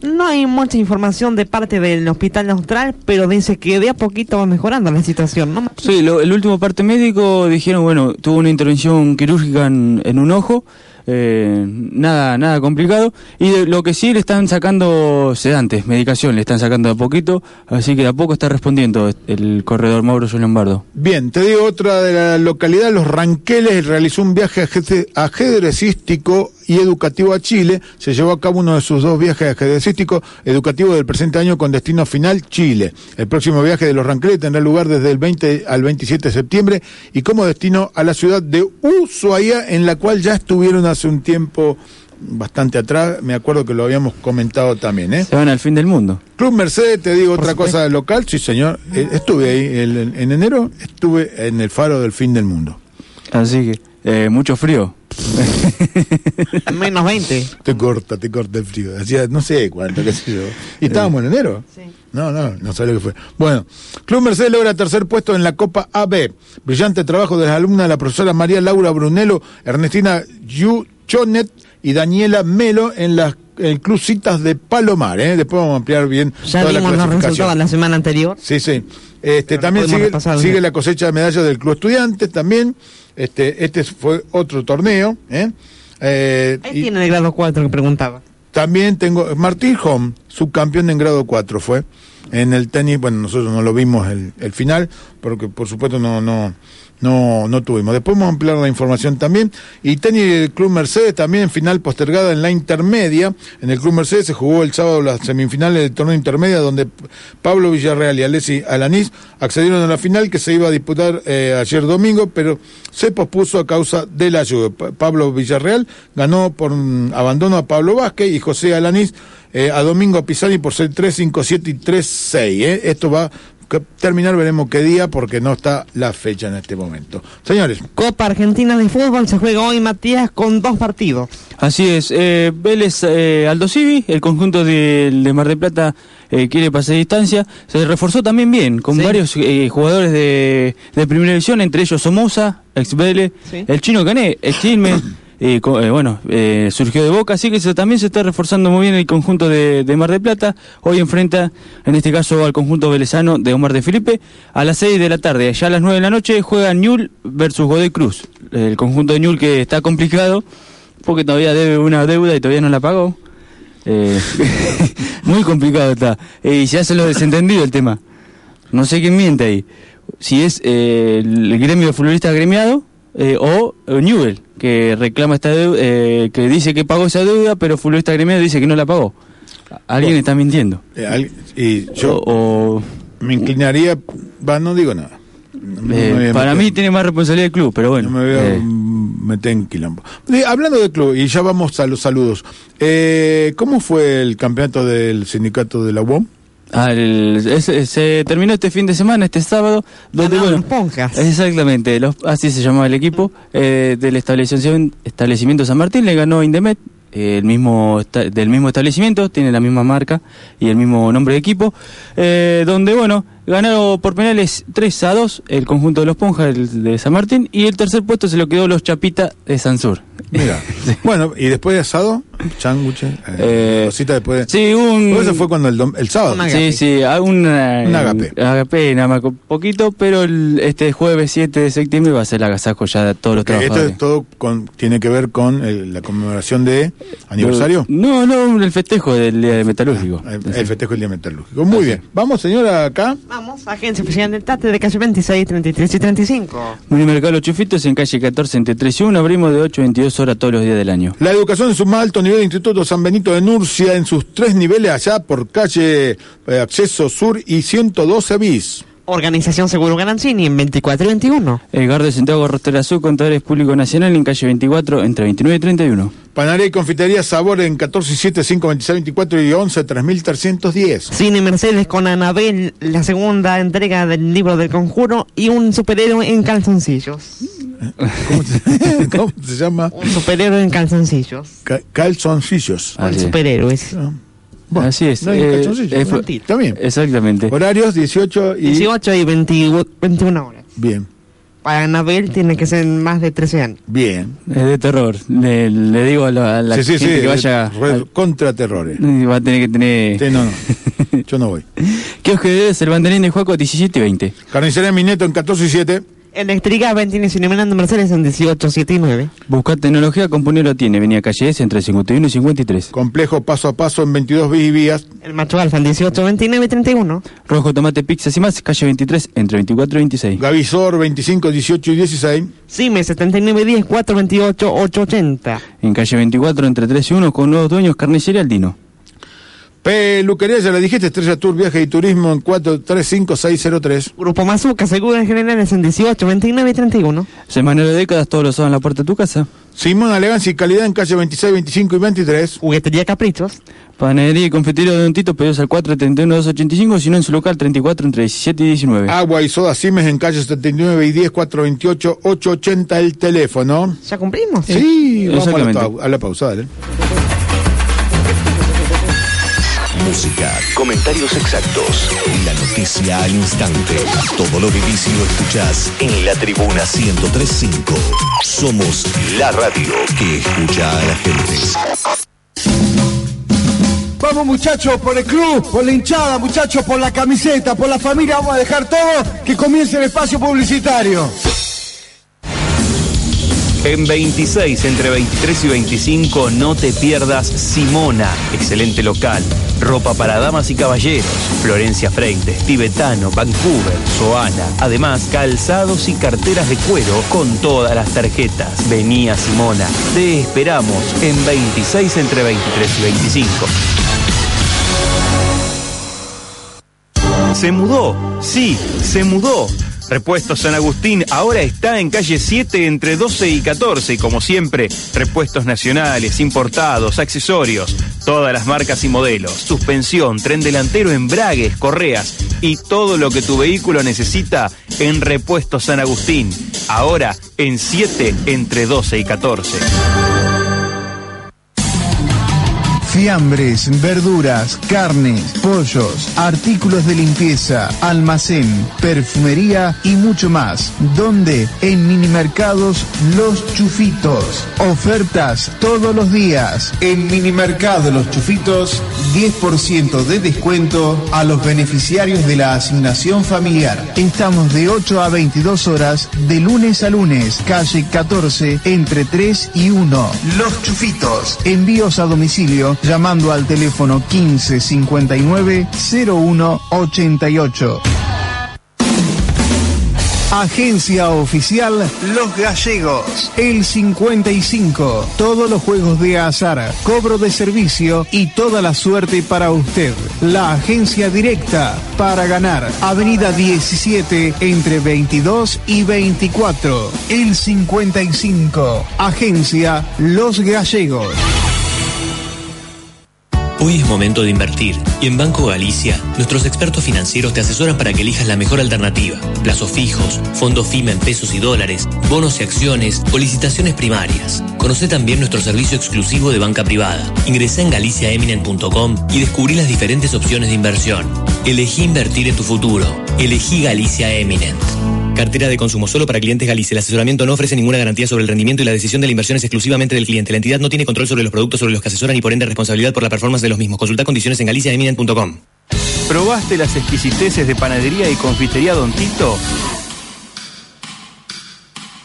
No hay mucha información de parte del Hospital Austral, pero dice que de a poquito va mejorando la situación, ¿no? Sí, lo- el último parte médico dijeron, bueno, tuvo una intervención quirúrgica en, en un ojo, eh, nada nada complicado, y de- lo que sí le están sacando sedantes, medicación, le están sacando de a poquito, así que de a poco está respondiendo el corredor Mauro Lombardo. Bien, te digo otra de la localidad, Los Ranqueles realizó un viaje ajedre- ajedrecístico y educativo a Chile. Se llevó a cabo uno de sus dos viajes ajedrecísticos educativos del presente año con destino final Chile. El próximo viaje de Los Ranqueles tendrá lugar desde el 20 al 27 de septiembre y como destino a la ciudad de Ushuaia, en la cual ya estuvieron hace un tiempo bastante atrás. Me acuerdo que lo habíamos comentado también, ¿eh? Se van al fin del mundo. Club Mercedes, te digo otra cosa local, sí señor, Eh, estuve ahí el- en enero, estuve en el faro del fin del mundo. Así que, eh, mucho frío. Menos 20. Te corta, te corta el frío. Hacía no sé cuánto, qué sé yo. ¿Y estábamos en enero? Sí. No, no, no sé lo que fue. Bueno, Club Mercedes logra tercer puesto en la Copa AB. Brillante trabajo de las alumnas, la profesora María Laura Brunello, Ernestina Yu Chonet y Daniela Melo en las el Club Citas de Palomar. ¿eh? Después vamos a ampliar bien Ya toda la vimos los clasificación. resultados la semana anterior. Sí, sí. Este, también sigue, repasar sigue bien. la cosecha de medallas del Club Estudiantes también. Este, este fue otro torneo. ¿eh? Eh, Ahí y tiene el grado 4 que preguntaba. también tengo Martín Home, subcampeón en grado 4 fue. En el tenis, bueno, nosotros no lo vimos el, el final, porque por supuesto no, no, no, no tuvimos. Después vamos a ampliar la información también. Y tenis del Club Mercedes también final postergada en la intermedia. En el Club Mercedes se jugó el sábado las semifinales del torneo intermedia, donde Pablo Villarreal y Alessi Alanís accedieron a la final que se iba a disputar eh, ayer domingo, pero se pospuso a causa de la lluvia. Pa- Pablo Villarreal ganó por mm, abandono a Pablo Vázquez y José Alanís eh, a Domingo Pisani por ser 3-5-7 y 3-6. ¿eh? Esto va a terminar, veremos qué día, porque no está la fecha en este momento. Señores, Copa Argentina de Fútbol se juega hoy, Matías, con dos partidos. Así es, eh, Vélez eh, Aldo Civi, el conjunto de, de Mar del Plata eh, quiere pasar distancia, se reforzó también bien, con Sí. varios eh, jugadores de, de primera división, entre ellos Somoza, ex Vélez, Sí. el chino Cané, ex Quilmes, eh, bueno, eh, surgió de Boca, así que también se está reforzando muy bien el conjunto de, de Mar del Plata, hoy enfrenta, en este caso, al conjunto velezano de Omar de Felipe, a las 6 de la tarde, ya a las 9 de la noche juega Ñul versus Godoy Cruz, el conjunto de Ñul que está complicado, porque todavía debe una deuda y todavía no la pagó. Eh, muy complicado está. Y se hace lo desentendido el tema. No sé quién miente ahí. Si es eh, el gremio de futbolistas gremiado eh, o eh, Newell, que reclama esta deuda, eh, que dice que pagó esa deuda, pero futbolista gremiado dice que no la pagó. Alguien Bueno. está mintiendo. eh, al- y yo O, o, me inclinaría, va, no digo nada. No me eh, para mí tiene más responsabilidad el club, pero bueno. No me voy a mm, meter en quilombo. Hablando de club, y ya vamos a los saludos. Eh, ¿Cómo fue el campeonato del sindicato de la UOM? Ah, el- ese- se terminó este fin de semana, este sábado, donde bueno, Ponjas. exactamente, los, así se llamaba el equipo eh, del establecimiento, establecimiento San Martín, le ganó Indemet, eh, el mismo del mismo establecimiento, tiene la misma marca y el mismo nombre de equipo, eh, donde bueno, ganaron por penales 3 a 2 el conjunto de los Ponjas el de San Martín y el tercer puesto se lo quedó los Chapita de Sansur. Mira. Bueno, y después de asado, changuche, eh, Eh, cosita después. Sí, un... Eso fue cuando el, dom- el sábado. Sí, sí, a una, Un agape. agape, nada más, con poquito, pero el- este jueves 7 de septiembre va a ser el agasajo ya de todos los esto trabajadores. es todo con, tiene que ver con el- la conmemoración de aniversario. No, no, el festejo del Día de Metalúrgico. El, el festejo del día metalúrgico. Muy bien. Vamos, señora, acá. Vamos, Agencia Oficial del Tate de calle 26, 33 y 35. Unimercado Los Chufitos en calle 14 entre 3 y 1, abrimos de 8 a 22 horas todos los días del año. La educación en su más alto nivel, Instituto San Benito de Nurcia, en sus tres niveles allá por calle eh, Acceso Sur y 112 bis. Organización Seguro Garanzini en 24 y 21. Edgardo Santiago Rostera Azul, Contadores Público Nacional en calle 24 entre 29 y 31. Panadería y confitería Sabor en 14 y 7, 5, 26, 24 y 11, 3310. Cine Mercedes con Anabel, la segunda entrega del libro del conjuro y un superhéroe en calzoncillos. ¿Cómo se, cómo se llama? Un superhéroe en calzoncillos. Ca- calzoncillos. Un superhéroes. Bueno, Así es. no hay eh, eh, bien. Exactamente. Horarios 18 y... 18 y 20 21 horas. Bien, Para Anabel tiene que ser más de 13 años. bien. Es de terror. Le, le digo a la, a la sí, sí, gente sí. que vaya. Contra terrores. va a tener que tener. Sí, no, no. Yo no voy. Kiosco de es el banderín de Juaco 17 y 20. Carnicería Mineto en 14 y 7. Electrica Ventini Cinemanando Mercedes en 18, 7 y 9. Buscar tecnología, Compunero tiene. Venía calle S entre 51 y 53. Complejo paso a paso en 22 vías y vías. El Macho Alfa en 18, 29 y 31. Rojo, tomate, pizzas y más, calle 23 entre 24 y 26. Gavisor 25, 18 y 16. Cime 79, 10, 4, 28, 8, 80. En calle 24 entre 3 y 1 con nuevos dueños, carnicería Aldino. Peluquería, ya la dijiste, Estrella Tour, Viaje y Turismo en 435603. Grupo Mazuca, Seguros Generales en 18, 29 y 31. Semana de décadas, todos los sábados en la puerta de tu casa. Simón Elegancia y Calidad en calle 26, 25 y 23. Juguetería Caprichos. Panadería y confitería de Don Tito, pedidos al 431 285, sino en su local 34 entre 17 y 19. Agua y soda Simes en calle 79 y 10, 428, 880 el teléfono. ¿Ya cumplimos? Sí, vamos a la, a la pausa, dale. Música, comentarios exactos, la noticia al instante. Todo lo vivís y lo escuchás en la tribuna 1035. Somos la radio que escucha a la gente. Vamos muchachos, por el club, por la hinchada, muchachos, por la camiseta, por la familia, vamos a dejar todo, que comience el espacio publicitario. En 26, entre 23 y 25, no te pierdas Simona, excelente local. Ropa para damas y caballeros, Florencia Freites, Tibetano, Vancouver, Soana. Además, calzados y carteras de cuero con todas las tarjetas. Vení a Simona. Te esperamos en 26, entre 23 y 25. Se mudó, sí, se mudó. Repuestos San Agustín ahora está en calle 7 entre 12 y 14 y como siempre, repuestos nacionales, importados, accesorios, todas las marcas y modelos, suspensión, tren delantero, embragues, correas y todo lo que tu vehículo necesita en Repuestos San Agustín. Ahora en 7 entre 12 y 14. Fiambres, verduras, carnes, pollos, artículos de limpieza, almacén, perfumería y mucho más. ¿Dónde? En Minimercados Los Chufitos. Ofertas todos los días. En Minimercado Los Chufitos, 10% de descuento a los beneficiarios de la asignación familiar. Estamos de 8 a 22 horas de lunes a lunes, calle 14, entre 3 y 1. Los Chufitos. Envíos a domicilio llamando al teléfono 15 59 01 88. Agencia oficial Los Gallegos. El 55. Todos los juegos de azar, cobro de servicio y toda la suerte para usted. La agencia directa para ganar. Avenida 17 entre 22 y 24. El 55. Agencia Los Gallegos. Hoy es momento de invertir y en Banco Galicia nuestros expertos financieros te asesoran para que elijas la mejor alternativa. Plazos fijos, fondos FIMA en pesos y dólares, bonos y acciones o licitaciones primarias. Conoce también nuestro servicio exclusivo de banca privada. Ingresa en galiciaeminent.com y descubrí las diferentes opciones de inversión. Elegí invertir en tu futuro. Elegí Galicia Eminent. Cartera de consumo solo para clientes Galicia. El asesoramiento no ofrece ninguna garantía sobre el rendimiento y la decisión de la inversión es exclusivamente del cliente. La entidad no tiene control sobre los productos sobre los que asesoran y por ende responsabilidad por la performance de los mismos. Consulta condiciones en galiciaeminent.com. ¿Probaste las exquisiteces de panadería y confitería Don Tito?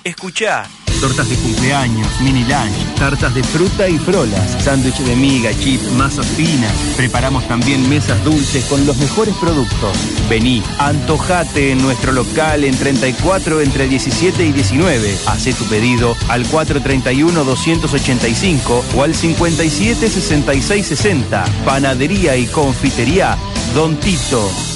Escuchá. Tortas de cumpleaños, mini lunch, tartas de fruta y frolas, sándwich de miga, chip, masas finas. Preparamos también mesas dulces con los mejores productos. Vení, antojate en nuestro local en 34 entre 17 y 19. Hacé tu pedido al 431-285 o al 57-66-60. Panadería y confitería Don Tito.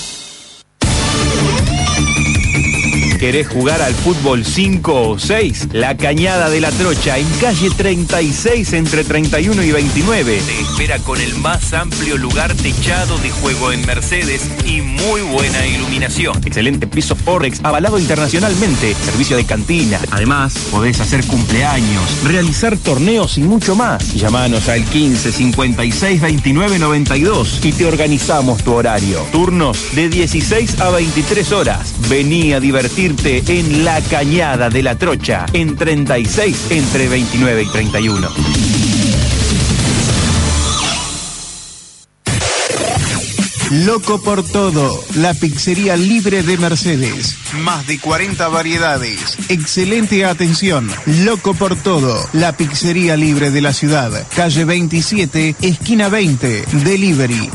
¿Querés jugar al fútbol 5 o 6? La Cañada de la Trocha en calle 36 entre 31 y 29. Te espera con el más amplio lugar techado de juego en Mercedes y muy buena iluminación. Excelente piso Forex avalado internacionalmente. Servicio de cantina. Además, podés hacer cumpleaños, realizar torneos y mucho más. Llámanos al 15 56 29 92 y te organizamos tu horario. Turnos de 16 a 23 horas. Vení a en La Cañada de la Trocha en 36 entre 29 y 31. Loco por todo, la pizzería libre de Mercedes. Más de 40 variedades. Excelente atención. Loco por todo, la pizzería libre de la ciudad. Calle 27, esquina 20. Delivery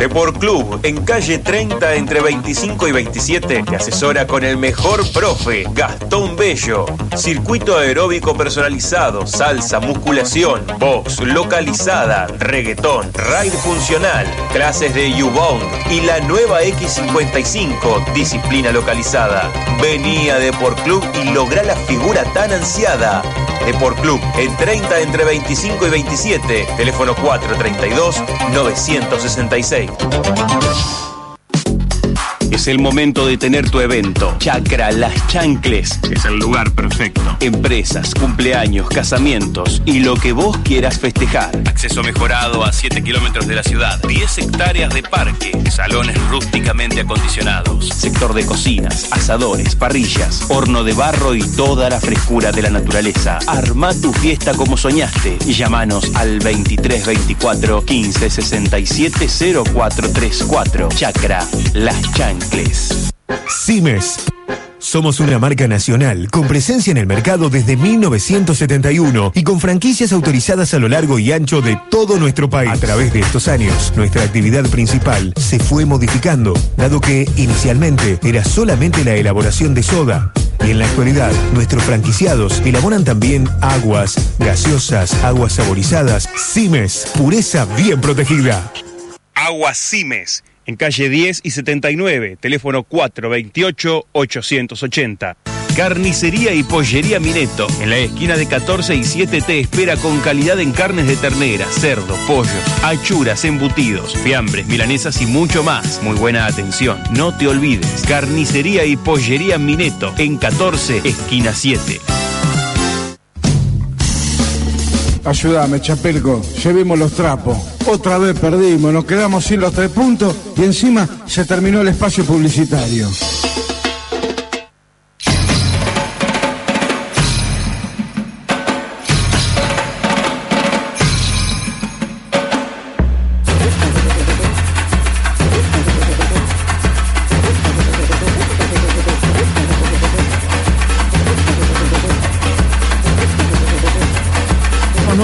428-523. Deport Club, en calle 30 entre 25 y 27, te asesora con el mejor profe, Gastón Bello. Circuito aeróbico personalizado, salsa, musculación, box, localizada, reggaetón, ride funcional, clases de U-Bound y la nueva X55, disciplina localizada. Vení a Deport Club y logra la figura tan ansiada. Deport Club, en 30 entre 25 y 27, teléfono 432 966. Es el momento de tener tu evento. Chacra Las Chancles es el lugar perfecto. Empresas, cumpleaños, casamientos y lo que vos quieras festejar. Acceso mejorado a 7 kilómetros de la ciudad. 10 hectáreas de parque. Salones rústicamente acondicionados. Sector de cocinas, asadores, parrillas, horno de barro y toda la frescura de la naturaleza. Arma tu fiesta como soñaste y llamanos al 2324 15 67 0434. Chacra Las Chancles. Cimes. Somos una marca nacional con presencia en el mercado desde 1971 y con franquicias autorizadas a lo largo y ancho de todo nuestro país. A través de estos años, nuestra actividad principal se fue modificando, dado que inicialmente era solamente la elaboración de soda. Y en la actualidad, nuestros franquiciados elaboran también aguas, gaseosas, aguas saborizadas, Cimes, pureza bien protegida. Agua Cimes, en calle 10 y 79, teléfono 428-880. Carnicería y Pollería Mineto, en la esquina de 14 y 7 te espera con calidad en carnes de ternera, cerdo, pollos, achuras, embutidos, fiambres, milanesas y mucho más. Muy buena atención, no te olvides. Carnicería y Pollería Mineto, en 14, esquina 7. Ayúdame, Chapelco, llevemos los trapos. Otra vez perdimos, nos quedamos sin los tres puntos y encima se terminó el espacio publicitario.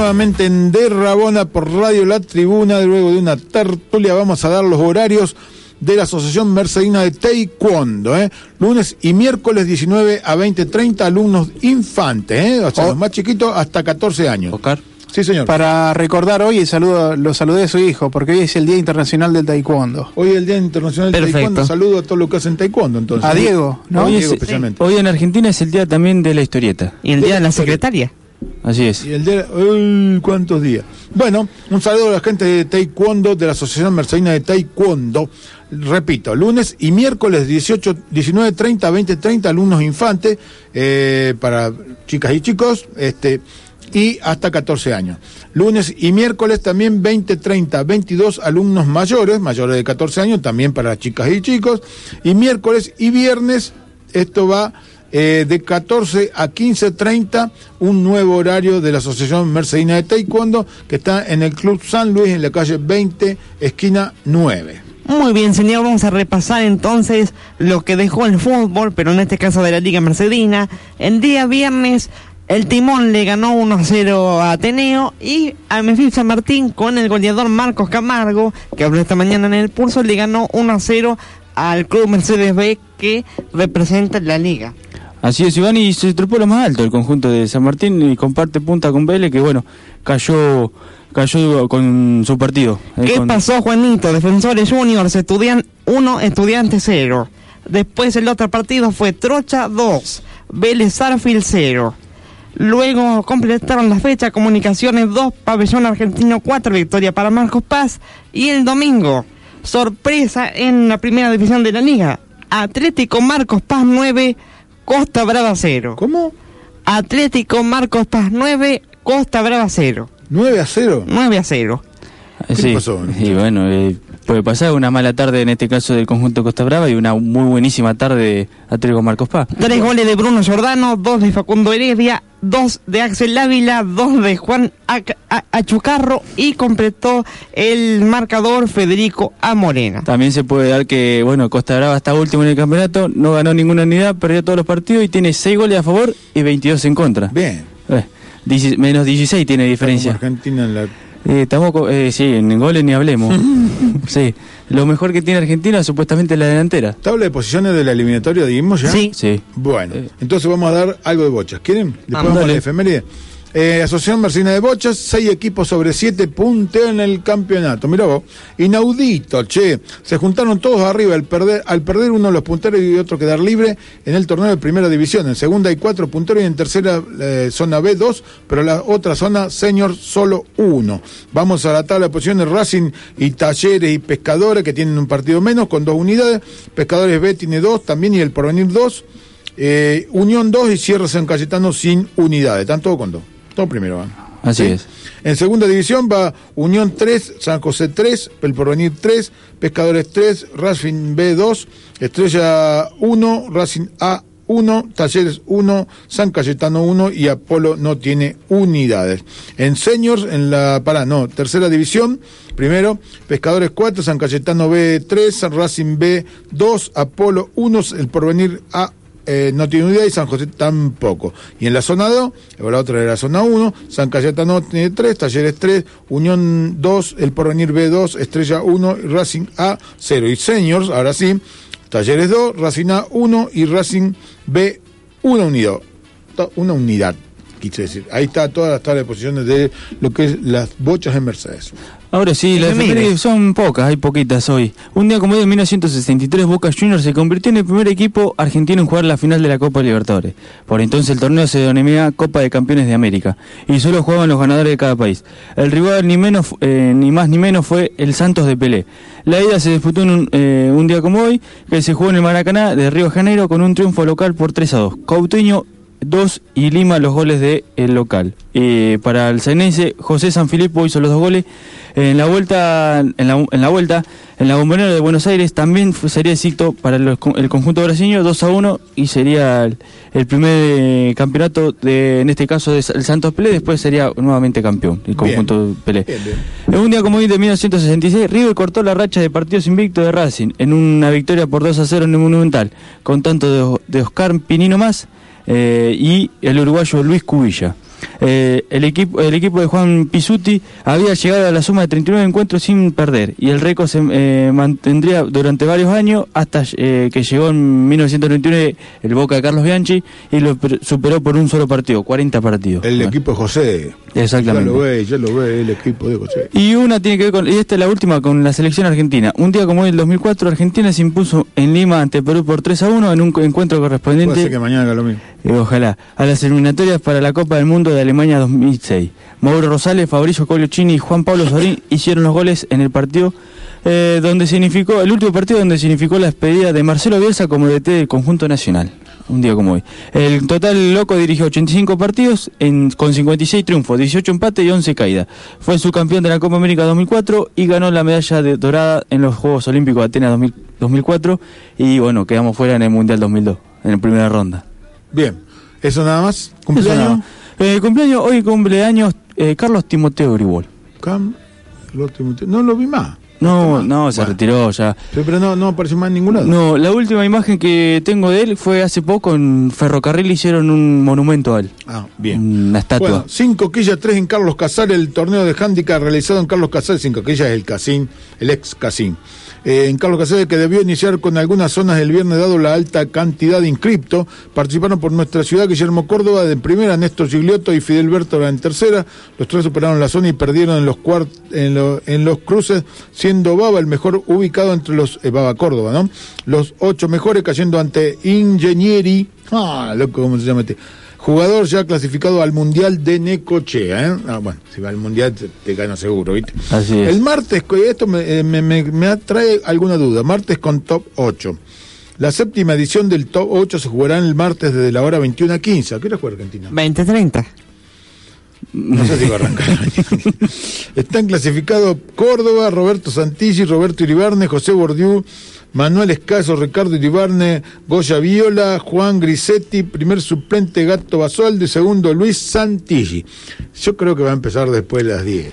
Nuevamente en De Rabona por Radio La Tribuna. Luego de una tertulia vamos a dar los horarios de la Asociación Mercedina de Taekwondo. ¿eh? Lunes y miércoles 19 a 20.30 alumnos infantes, ¿eh? o sea, los más chiquitos hasta 14 años. Oscar. Sí, señor. Para recordar hoy, el saludo, lo saludé a su hijo, porque hoy es el Día Internacional del Taekwondo. Hoy es el Día Internacional del Perfecto. Taekwondo. Saludo a todos los que hacen Taekwondo, entonces. A Diego, ¿no? A Hoy, Diego es- especialmente. hoy en Argentina es el día también de la historieta. Y el día de la secretaria. Así es. Y el de uy, cuántos días. Bueno, un saludo a la gente de Taekwondo, de la Asociación Mercedina de Taekwondo. Repito, lunes y miércoles 18, 19, 30, 20, 30 alumnos infantes eh, para chicas y chicos, este y hasta 14 años. Lunes y miércoles también 20, 30, 22 alumnos mayores, mayores de 14 años, también para chicas y chicos. Y miércoles y viernes, esto va eh, de 14 a 15.30, un nuevo horario de la Asociación Mercedina de Taekwondo, que está en el Club San Luis, en la calle 20, esquina 9. Muy bien, señor, vamos a repasar entonces lo que dejó el fútbol, pero en este caso de la Liga Mercedina. El día viernes, el Timón le ganó 1-0 a Ateneo y a Memphis San Martín con el goleador Marcos Camargo, que habló esta mañana en el pulso, le ganó 1-0 al Club Mercedes B que representa la Liga. Así es, Iván, y se trepó lo más alto el conjunto de San Martín y comparte punta con Vélez, que bueno, cayó cayó con su partido. eh, ¿Qué con- pasó, Juanito? Defensores Juniors, estudian 1, Estudiantes 0. Después el otro partido fue Trocha 2, Vélez Sarfield 0. Luego completaron la fecha Comunicaciones 2, Pabellón Argentino 4, victoria para Marcos Paz. Y el domingo, sorpresa en la primera división de la liga. Atlético Marcos Paz 9, Costa Brava 0. ¿Cómo? Atlético Marcos Paz 9, Costa Brava 0. 9 a 0. 9 a 0. Eh, sí, Y bueno, eh, puede pasar una mala tarde en este caso del conjunto Costa Brava y una muy buenísima tarde de Atlético Marcos Paz. Tres goles de Bruno Giordano, dos de Facundo Heredia, dos de Axel Ávila, dos de Juan Ac- A- Achucarro y completó el marcador Federico A. Morena. También se puede dar que, bueno, Costa Brava está último en el campeonato, no ganó ninguna unidad, perdió todos los partidos y tiene 6 goles a favor y 22 en contra. Bien. Eh, menos 16 tiene diferencia. Argentina en la... Eh, estamos co- eh, sí, en goles ni hablemos. sí, lo mejor que tiene Argentina supuestamente es la delantera. Tabla de posiciones de la eliminatoria, digamos ya. Sí. Sí. Bueno, entonces vamos a dar algo de bochas. ¿Quieren? Después Vamos. vamos a la efeméride. Eh, Asociación Marcina de Bochas, seis equipos sobre siete punteos en el campeonato. Mirá vos, inaudito, che. Se juntaron todos arriba al perder, al perder uno los punteros y otro quedar libre en el torneo de primera división. En segunda hay cuatro punteros y en tercera eh, zona B dos, pero la otra zona senior solo uno. Vamos a la tabla de posiciones Racing y Talleres y Pescadores que tienen un partido menos con dos unidades. Pescadores B tiene dos también y el Porvenir dos. Eh, Unión 2 y Sierra San Cayetano sin unidades. Están todos con dos. Todo primero van. Así ¿Sí? es. En segunda división va Unión 3, San José 3, El Porvenir 3, Pescadores 3, Racing B 2, Estrella 1, Racing A 1, Talleres 1, San Cayetano 1 y Apolo no tiene unidades. En seniors, en la, para, no, tercera división, primero, Pescadores 4, San Cayetano B 3, Racing B 2, Apolo 1, El Porvenir A eh, no tiene unidad y San José tampoco. Y en la zona 2, la otra era la zona 1, San Cayetano tiene 3, Talleres 3, Unión 2, El Porvenir B 2, Estrella 1, y Racing A 0. Y Seniors, ahora sí, Talleres 2, Racing A 1 y Racing B 1 unido. To- Una unidad, quise decir. Ahí está todas las tablas de posiciones de lo que es las bochas en Mercedes. Ahora sí, las Efemérides. son pocas, hay poquitas hoy. Un día como hoy, en 1963, Boca Juniors se convirtió en el primer equipo argentino en jugar la final de la Copa Libertadores. Por entonces el torneo se denominaba Copa de Campeones de América y solo jugaban los ganadores de cada país. El rival ni menos, eh, ni más ni menos fue el Santos de Pelé. La ida se disputó en un, eh, un día como hoy, que se jugó en el Maracaná de Río de Janeiro con un triunfo local por 3 a 2. Couteño 2 y Lima los goles del el local. Eh, para el Sainense, José Sanfilippo hizo los dos goles. En la vuelta, en la, en la vuelta, en la bombonera de Buenos Aires también sería éxito para los el conjunto brasileño 2 a 1 y sería el, el primer eh, campeonato de, en este caso, de el Santos Pelé, después sería nuevamente campeón el conjunto Pelé. En un día como hoy de 1966, River cortó la racha de partidos invictos de Racing en una victoria por 2 a 0 en el Monumental, con tanto de, de Oscar Pinino más eh, y el uruguayo Luis Cubilla. Eh, el, equipo, el equipo de Juan Pisuti había llegado a la suma de 39 encuentros sin perder y el récord se eh, mantendría durante varios años hasta eh, que llegó en 1999 el Boca de Carlos Bianchi y lo per- superó por un solo partido, 40 partidos. El Bueno, equipo de José. Exactamente. Ya lo ve, ya lo ve el equipo de José. Y una tiene que ver con, y esta es la última, con la selección argentina. Un día como hoy, el 2004, Argentina se impuso en Lima ante Perú por 3 a 1 en un encuentro Puede correspondiente. ser que mañana haga lo mismo. Eh, ojalá. A las eliminatorias para la Copa del Mundo de Alemania 2006. Mauro Rosales, Fabricio Coliocini y Juan Pablo Sorín hicieron los goles en el partido eh, donde significó, el último partido donde significó la despedida de Marcelo Bielsa como DT del conjunto nacional. Un día como hoy. El total loco dirigió 85 partidos en, con 56 triunfos, 18 empates y 11 caídas. Fue subcampeón de la Copa América 2004 y ganó la medalla de dorada en los Juegos Olímpicos de Atenas 2000 2004 y bueno, quedamos fuera en el Mundial 2002, en la primera ronda. Bien. ¿Eso nada más? ¿Cumpleaños? Eh, cumpleaños, hoy cumpleaños eh, Carlos Timoteo Gribol. Cam- lo Timoteo- No lo vi más. No, no, se retiró ya. Pero no, no apareció más en ningún lado. No, la última imagen que tengo de él fue hace poco en Ferrocarril hicieron un monumento a él. Ah, bien. Una estatua. Bueno, cinco quillas, tres en Carlos Casal, el torneo de handicap realizado en Carlos Casal, cinco quillas es el Casín, el ex Casín. Eh, en Carlos Casares, que debió iniciar con algunas zonas el viernes dado la alta cantidad de inscriptos. Participaron por nuestra ciudad Guillermo Córdoba de primera, Néstor Gigliotto y Fidel Berto en tercera. Los tres superaron la zona y perdieron en los, en los cruces, siendo Baba el mejor ubicado entre los... eh, Baba Córdoba, ¿no? Los ocho mejores cayendo ante Ingenieri. Ah, loco, ¿cómo se llama este? Jugador ya clasificado al Mundial de Necochea, ¿eh? Ah, bueno, si va al Mundial te, te gana seguro, ¿viste? Así es. El martes, esto me, eh, me, me, me atrae alguna duda, martes con top 8. La séptima edición del top 8 se jugará el martes desde la hora 21 a 15. ¿A qué hora juega Argentina? 20-30. No sé si va a arrancar. Están clasificados Córdoba, Roberto Santilli, Roberto Iribarne, José Bordiú, Manuel Escaso, Ricardo Iribarne, Goya Viola, Juan Grisetti, primer suplente Gato Basualdo y segundo Luis Santilli. Yo creo que va a empezar después de las 10.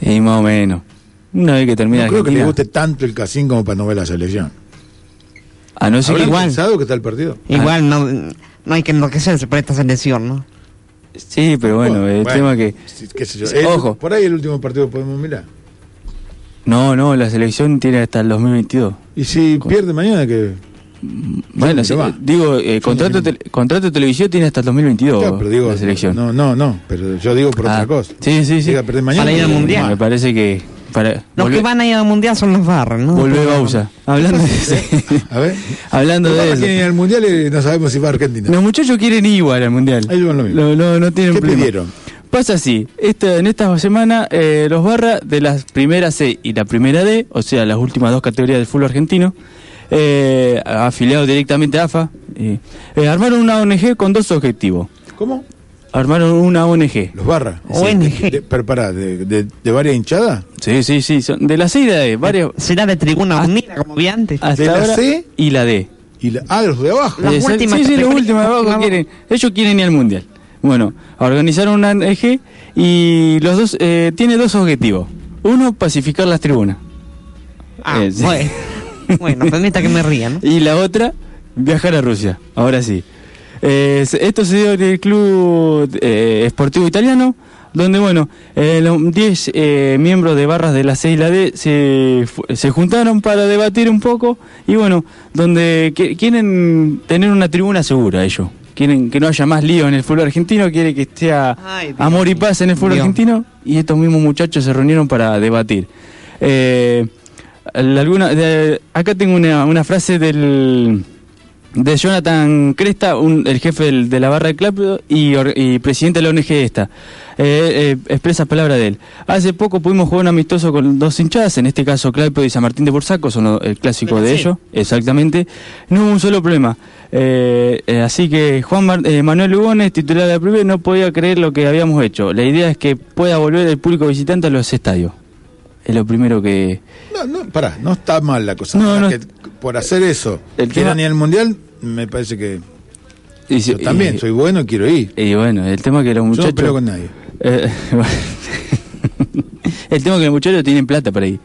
Y más o menos. Una vez que termina No creo que le guste tanto el casín como para no ver la selección. a no ser que ¿Habrán igual. pensado que está el partido? Igual no, no hay que enloquecerse por esta selección, ¿no? Sí, pero bueno, el Bueno, tema que. qué sé yo. El- ojo. Por ahí el último partido podemos mirar. No, no, la selección tiene hasta el 2022. Y si pierde mañana, que Bueno, se sí, va. digo, eh, contrato, tele- contrato televisivo tiene hasta el 2022 Ya, pero digo, la selección. No, no, no, pero yo digo por Ah, otra cosa. Sí, sí, sí. Perder mañana. Para ir al Mundial. Me parece que. Para, Los que van a ir al mundial son los barras, ¿no? Volvé Bausa. Hablando de, A ver. hablando Los de quieren ir eso. al mundial y no sabemos si va a Argentina. Los muchachos quieren ir igual al mundial. Ahí van lo mismo. No, no, no tienen ¿Qué problema. pidieron? Pasa así, esta, en esta semana eh, los barra de la primera C y la primera D, o sea, las últimas dos categorías del fútbol argentino, eh, afiliados directamente a AFA, eh, eh, armaron una ONG con dos objetivos. ¿Cómo? Armaron una ONG. Los barras. ONG. De, pero pará, de, de, de varias hinchadas. Sí, sí, sí, son de la C y la D, varios. Será de tribuna unida, como vi antes. Hasta ¿De la ahora, C? y la D. Y la, ah, los de abajo. Las sí, últimas sí, sí, los últimos de abajo quieren, ellos quieren ir al mundial. Bueno, organizaron una ONG y los dos eh, tiene dos objetivos. Uno, pacificar las tribunas. Ah, Eh, bueno. bueno, permita que me ría, ¿no? Y la otra, viajar a Rusia. Ahora sí. Eh, esto se dio en el Club eh, Esportivo Italiano, donde, bueno, eh, los 10 eh, miembros de barras de la C y la D se, se juntaron para debatir un poco y, bueno, donde quieren tener una tribuna segura ellos. Quieren que no haya más lío en el fútbol argentino, quieren que esté Ay, amor y paz en el fútbol Dios. argentino y estos mismos muchachos se reunieron para debatir. Eh, alguna, de- acá tengo una, una frase del de Jonathan Cresta, un- el jefe del- de la barra de club y, presidente de la ONG esta. Eh, eh, expresa palabra de él. Hace poco pudimos jugar un amistoso con dos hinchadas, en este caso Claudio y San Martín de Bursaco, son el clásico de sí. ellos, exactamente. No hubo un solo problema. Eh, eh, así que Juan Mar- eh, Manuel Lugones, titular de la primera, no podía creer lo que habíamos hecho. La idea es que pueda volver el público visitante a los estadios. Es lo primero que... No, no, pará, no está mal la cosa. No, Ahora no. que por hacer eso, El quieran tema- ir al mundial, me parece que. y si- Yo también, y- soy bueno y quiero ir. Y bueno, el tema que los Yo muchachos... no peleo con nadie. Eh, el tema que los muchachos tienen plata para ir.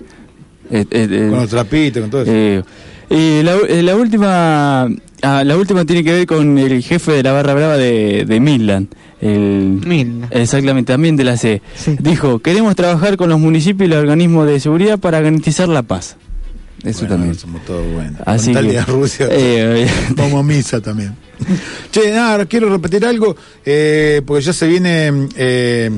Eh, eh, eh, Con los trapitos, con todo eso. y la, eh, la última ah, la última tiene que ver con el jefe de la barra brava de, de Midland. El, Midland. Exactamente, también de la C. Sí. Dijo, queremos trabajar con los municipios y los organismos de seguridad para garantizar la paz. Eso Bueno, también. Somos todos buenos. Así que- Rusia, Eh, vamos a misa también. che, nada, quiero repetir algo, eh, porque ya se viene eh,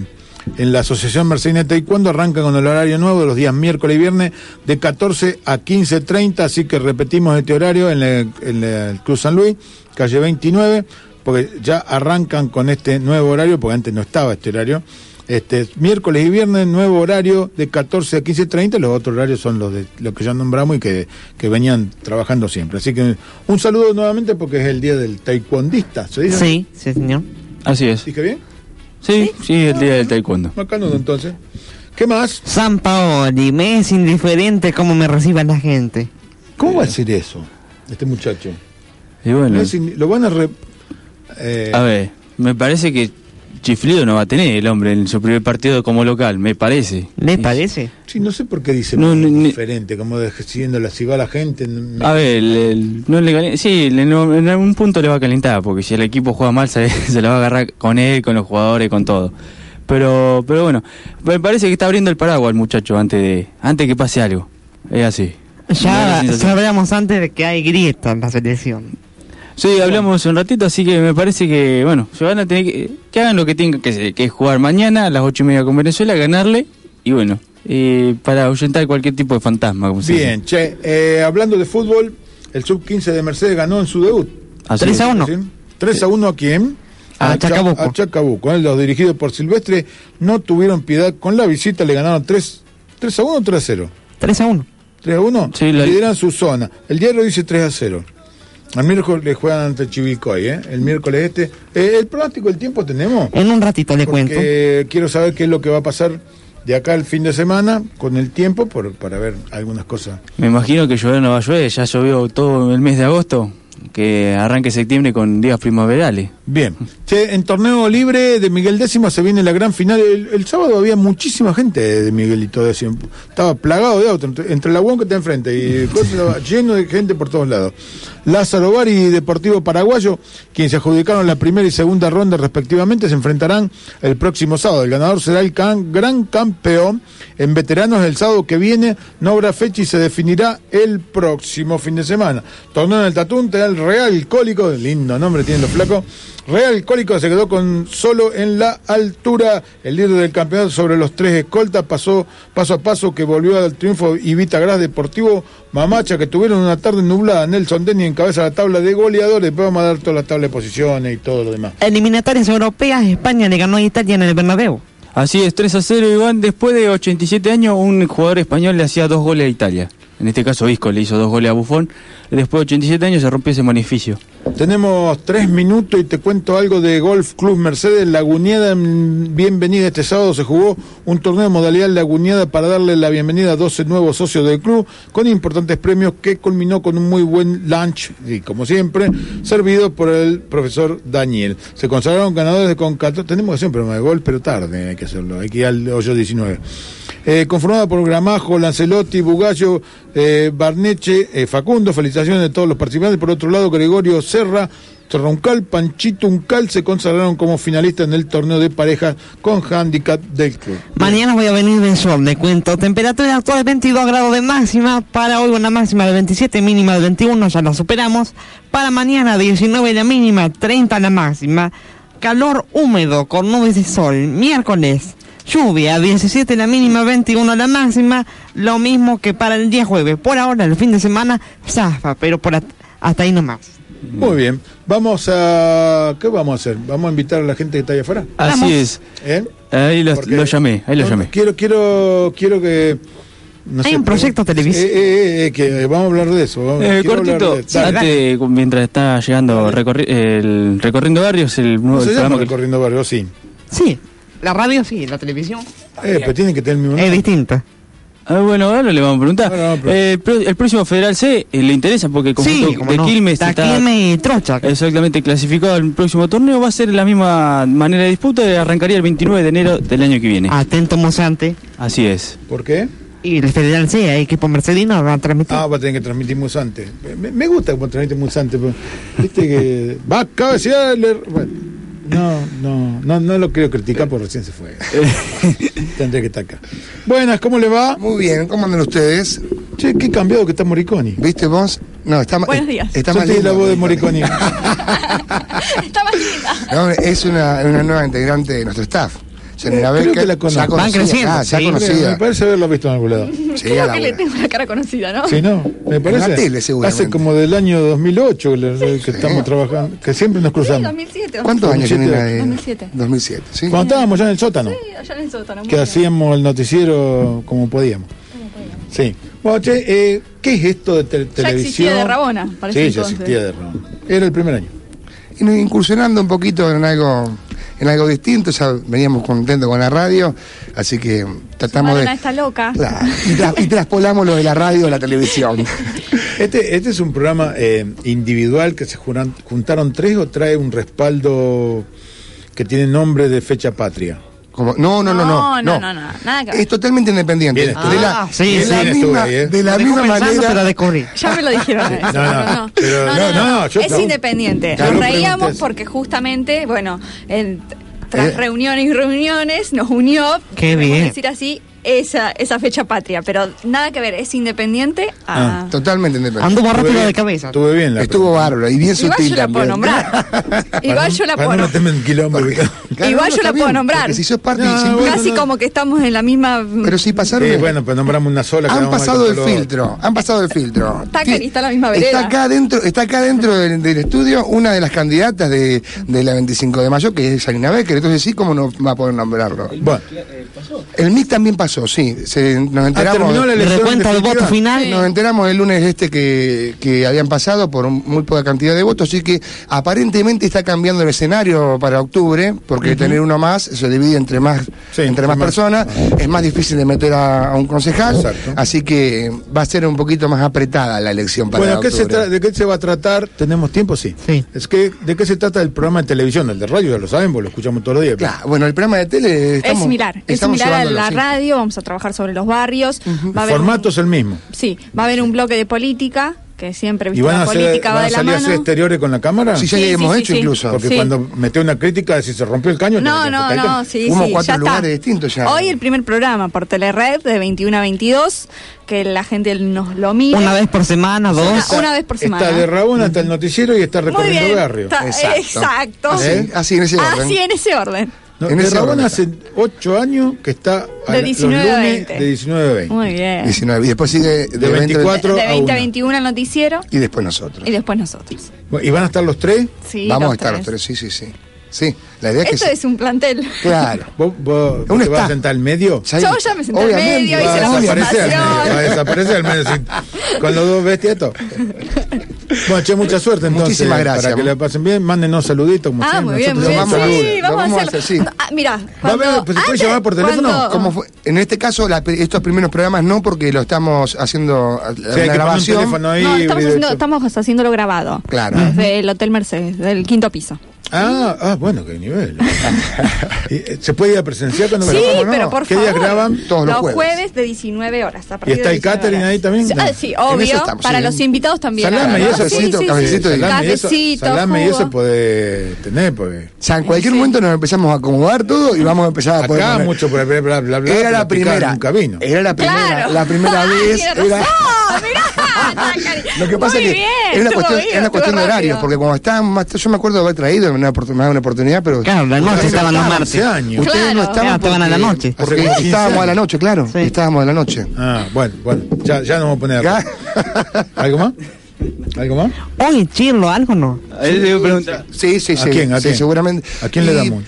en la Asociación Mercedes Taekwondo, arranca con el horario nuevo de los días miércoles y viernes de 14 a 15.30, así que repetimos este horario en, la- en la- el Cruz San Luis, calle 29, porque ya arrancan con este nuevo horario, porque antes no estaba este horario. Este, miércoles y viernes, nuevo horario de 14 a 15.30, los otros horarios son los de los que ya nombramos y que, que venían trabajando siempre. Así que un saludo nuevamente porque es el día del taekwondista, ¿se dice? Sí, sí, señor. así es. ¿Dije bien? Sí, sí, el día del taekwondo. Macanudo entonces. ¿Qué más? San Paoli, me es indiferente cómo me reciba la gente. ¿Cómo va a ser eso, este muchacho? Y bueno, lo van a... re- eh, a ver, me parece que chiflido no va a tener el hombre en su primer partido como local, me parece. ¿Le parece? sí, no sé por qué dice No, no, ni- diferente, como de, siguiendo la si va la gente. me- A ver, el- el- no le cali- sí, le- no- en algún punto le va a calentar, porque si el equipo juega mal se, se la va a agarrar con él, con los jugadores, con todo. Pero, pero bueno, me parece que está abriendo el paraguas el muchacho antes de, antes que pase algo. Es así. Ya sabríamos antes de que hay grieta en la selección. Sí, hablamos un ratito, así que me parece que, bueno, se van a tener que, que hagan lo que tienen que hacer, que es jugar mañana a las ocho y media con Venezuela, ganarle, y bueno, eh, para ahuyentar cualquier tipo de fantasma, como se dice. Bien, che, eh, hablando de fútbol, el sub-15 de Mercedes ganó en su debut. Así 3 a 1. 3 a 1 a quién? A Cha- Chacabuco. A Chacabuco. eh, Los dirigidos por Silvestre no tuvieron piedad con la visita, le ganaron 3, 3 a 1 o 3 a 0. 3 a 1. 3 a 1. Sí, la- Lideran su zona. El diario dice 3 a 0. El miércoles le juegan ante Chivilcoy, ¿eh? El miércoles este. Eh, ¿El pronóstico del tiempo tenemos? En un ratito le cuento. Porque quiero saber qué es lo que va a pasar de acá al fin de semana con el tiempo por, para ver algunas cosas. Me imagino que llover no va a llover, ya llovió todo el mes de agosto, que arranque septiembre con días primaverales. Bien. Che, en torneo libre de Miguel Décimo se viene la gran final. El, el sábado había muchísima gente de Miguelito Décimo. Estaba plagado de autos. Entre, entre la UON que está enfrente y lleno de gente por todos lados. Lázaro Bari y Deportivo Paraguayo, quienes se adjudicaron la primera y segunda ronda respectivamente, se enfrentarán el próximo sábado. El ganador será el can- gran campeón en veteranos el sábado que viene. No habrá fecha y se definirá el próximo fin de semana. Torneo en el Tatún, te Real Cólico, lindo nombre tienen los flacos. Real Cólico se quedó con solo en la altura. El líder del campeonato sobre los tres escoltas pasó paso a paso que volvió al triunfo Ivita Gras Deportivo Mamacha, que tuvieron una tarde nublada. Nelson Denny encabeza la tabla de goleadores. Después vamos a dar toda la tabla de posiciones y todo lo demás. Eliminatorias europeas, España le ganó a Italia en el Bernabéu. Así es, 3 a 0, Iván. Después de 87 años, un jugador español le hacía dos goles a Italia. En este caso, Visco le hizo dos goles a Buffon. Después de 87 años se rompió ese beneficio. Tenemos tres minutos y te cuento algo de Golf Club Mercedes Laguneada. mm, Bienvenida este sábado se jugó un torneo de modalidad Laguneada para darle la bienvenida a 12 nuevos socios del club con importantes premios que culminó con un muy buen lunch y como siempre servido por el profesor Daniel. Se consagraron ganadores de con 14 tenemos que hacer un programa pero tarde hay que hacerlo, hay que ir al hoyo 19. Eh, conformada por Gramajo, Lancelotti, Bugallo, eh, Barneche, eh, Facundo, felicitaciones de todos los participantes. Por otro lado, Gregorio Serra, Torroncal, Panchito Uncal se consagraron como finalistas en el torneo de parejas con handicap del club. Mañana voy a venir de sol, le cuento. Temperatura actual 22 grados de máxima. Para hoy una máxima de 27, mínima de 21, ya la superamos. Para mañana 19 la mínima, 30 la máxima. Calor húmedo con nubes de sol. Miércoles, lluvia, 17 la mínima, 21 la máxima. Lo mismo que para el día jueves. Por ahora, el fin de semana, zafa, pero por at- hasta ahí nomás. Muy bien, vamos a... ¿Qué vamos a hacer? ¿Vamos a invitar a la gente que está allá afuera? Así es. ¿Eh? Ahí lo, lo llamé, ahí lo No, llamé. Quiero, quiero, quiero que... no Hay sé, un proyecto pero- televisivo. Eh, eh, eh, que vamos a hablar de eso. vamos- Eh, cortito, de- antes, mientras está llegando recorri- el Recorriendo Barrios, el nuevo No se el llama programa que- Recorriendo Barrio, sí. Sí, la radio sí, la televisión Eh, pero tiene que tener el mismo es distinta. Ah, bueno, ahora le vamos a preguntar. Eh, el pro- el próximo Federal C eh, le interesa porque el Sí, conjunto cómo de no. Quilmes Está está Quilmes y Trocha. exactamente clasificado al próximo torneo. Va a ser la misma manera de disputa y arrancaría el 29 de enero del año que viene. Atento Mosante. Así es. ¿Por qué? Y el Federal C, el equipo mercedino va a transmitir. Ah, va a tener que transmitir Musante. Me, me gusta como transmite Musante, pero viste que va a cabecear. le- bueno, no, no, no, no lo quiero criticar porque recién se fue. Tendría que estar acá. Buenas, ¿cómo le va? Muy bien, ¿cómo andan ustedes? Che, qué cambiado que está Moriconi. ¿Viste vos? No, está más. Buenos días. Está Yo más di la voz de Moriconi. Está más linda. No, es una, una nueva integrante de nuestro staff. Yanira Eh, creo Becker, que la conozco. ya Van creciendo, ah, ya sí. conocida. Me parece haberlo visto en algún lado. Sí, Creo que le tengo la cara conocida, ¿no? Sí, no, me parece. la tele, seguramente. Hace como del año 2008 que, que estamos trabajando, que siempre nos Sí, cruzamos. 2007. ¿Cuántos años 2007? tiene la de 2007. 2007, ¿sí? Cuando estábamos ya en el sótano. Sí, allá en el sótano. que bien. hacíamos el noticiero como podíamos. Sí. Bueno, che, eh, ¿qué es esto de te- Ya televisión? existía de Rabona, para Sí, ya entonces. existía de Rabona. Era el primer año. Y nos incursionando un poquito en algo en algo distinto, ya veníamos contentos con la radio, así que tratamos de... esta loca. Y, tra- y traspolamos lo de la radio a la televisión. Este, este es un programa eh, individual que se juran- juntaron tres o trae un respaldo que tiene nombre de fecha patria. Como, no, no, no, no, no, no, no, nada que ver. Es totalmente independiente. Bien de la, Ah, sí, de sí. la Bien misma, ahí, ¿eh? de la misma manera. pero. Ya me lo dijeron. eso, No, no, pero- no, no, yo es independiente. Nos no reíamos porque justamente, bueno, en- tras Eh. reuniones y reuniones nos unió, Qué bien. decir así, esa, esa fecha patria, pero nada que ver, es independiente a... Ah, Totalmente independiente. Anduvo rápido Estuvo de cabeza. Estuve bien la Estuvo bárbaro y bien Igual sutil yo la puedo nombrar. Igual yo la Para puedo no nombrar. meterme en quilombo. Claro, Igual yo la puedo nombrar. porque Si sos parte No, siempre- bueno, Casi no. como que estamos en la misma... Pero si pasaron. Bueno, pues nombramos una sola. han pasado el filtro, han pasado el filtro. Está acá, está la misma vereda. Está acá dentro, está acá dentro del, del estudio una de las candidatas de, de la 25 de mayo, que es Salina Becker, entonces sí, ¿cómo no va a poder nombrarlo? Bueno, El MIT también pasó, sí. Se, nos enteramos. terminó la elección Recuenta el voto final. Nos enteramos el lunes este que, que habían pasado por muy poca cantidad de votos, así que aparentemente está cambiando el escenario para octubre, porque tener uno más se divide entre más, Sí, entre más más- personas, es más difícil de meter a, a un concejal, Exacto. así que va a ser un poquito más apretada la elección para bueno, ¿qué octubre. ¿de qué se va a tratar? ¿Tenemos tiempo? Sí. Sí. Es que, ¿de qué se trata el programa de televisión? El de radio ya lo sabemos, lo escuchamos todos los días. Claro, bueno, el programa de tele estamos- es similar, es similar a la sí. radio, vamos a trabajar sobre los barrios. va a El haber un- formato es el mismo. sí, va a haber un bloque de política, que siempre ¿Y viste, van a, la hacer, política van va a de la salir a hacer mano. exteriores con la cámara? Sí, ya Sí, hemos sí, hecho sí. incluso. Porque Sí. cuando metió una crítica, si se rompió el caño, No, no, no, sí, Hubo sí, cuatro ya está. lugares distintos ya. Hoy el primer programa por Telered de 21 a 22, que la gente nos lo mire. Una vez por semana, dos. Una- una vez por semana. Está de Rabón hasta el noticiero y está recorriendo barrio. está- Exacto. exacto. Así, ¿Eh? así en ese orden. Así en ese orden. No, En de orden hace ocho años que está a De la- 19 a los lunes 20. de 19 a 20. Muy bien. 19, y después sigue de, De 24 De a 20 a 1. 21 el noticiero y después nosotros. y después nosotros. ¿Y van a estar los tres? Sí, Vamos los a estar tres. los tres, sí, sí, sí. Sí, la idea es que Esto es un plantel. Claro. ¿Vos, vos Un te vas a sentar al medio? Yo ya me senté al medio, hice la medio, va a desaparecer al medio sin- con los dos bestiatos. Bueno, che, mucha suerte entonces. Muchísimas gracias. Para que la pasen bien, mándenos saluditos como Ah, muy bien, muy Nosotros bien. vamos a- Sí, vamos, vamos a hacer, sí. Ah, mira, Va a cuando, haber- pues, ¿se puede llamar por teléfono? cuando- ¿Cómo fue? En este caso, la- estos primeros programas no, porque lo estamos haciendo la Sí, que un grabación. teléfono ahí. No, estamos, haciendo, estamos haciéndolo grabado. Claro. Desde el Hotel Mercedes, del quinto piso. Ah, ah, bueno, qué nivel. Eh, ¿Se puede ir a presenciar cuando Sí, ¿cómo no? pero por ¿Qué favor. días graban? Todos los los jueves. de 19 horas. a ¿Y está el 19 catering horas. ahí también? Sí, ah, sí, obvio. estamos, para sí. los invitados también. Salame y eso, sí, cafecito, sí, sí. cafecito salame y eso, Cafecito, salame y eso jugo. puede tener, porque O sea, en cualquier momento nos empezamos a acomodar todo y vamos a empezar a poder acá mucho por bla, bla, bla, bla, Era la primera. Era la primera, Claro. la primera vez. Tiene era- mirá. Lo que pasa Muy es que bien, es una cuestión, bien, es una cuestión de horarios, porque cuando estaban más, yo me acuerdo de haber traído una, oportun- me da una oportunidad, pero Claro, la noche estaban no los martes. años. Ustedes no estaban Claro, estaban a la porque- noche. Porque Hace como 15 estábamos a la noche, claro. Sí. Estábamos a la noche. Ah, bueno, bueno, ya, ya nos vamos a poner. ¿Algo más? ¿Algo más? Oye, Chirlo, algo no. Sí, sí, ¿A sí. quién, a sí, quién? seguramente. ¿A quién le Y, damos?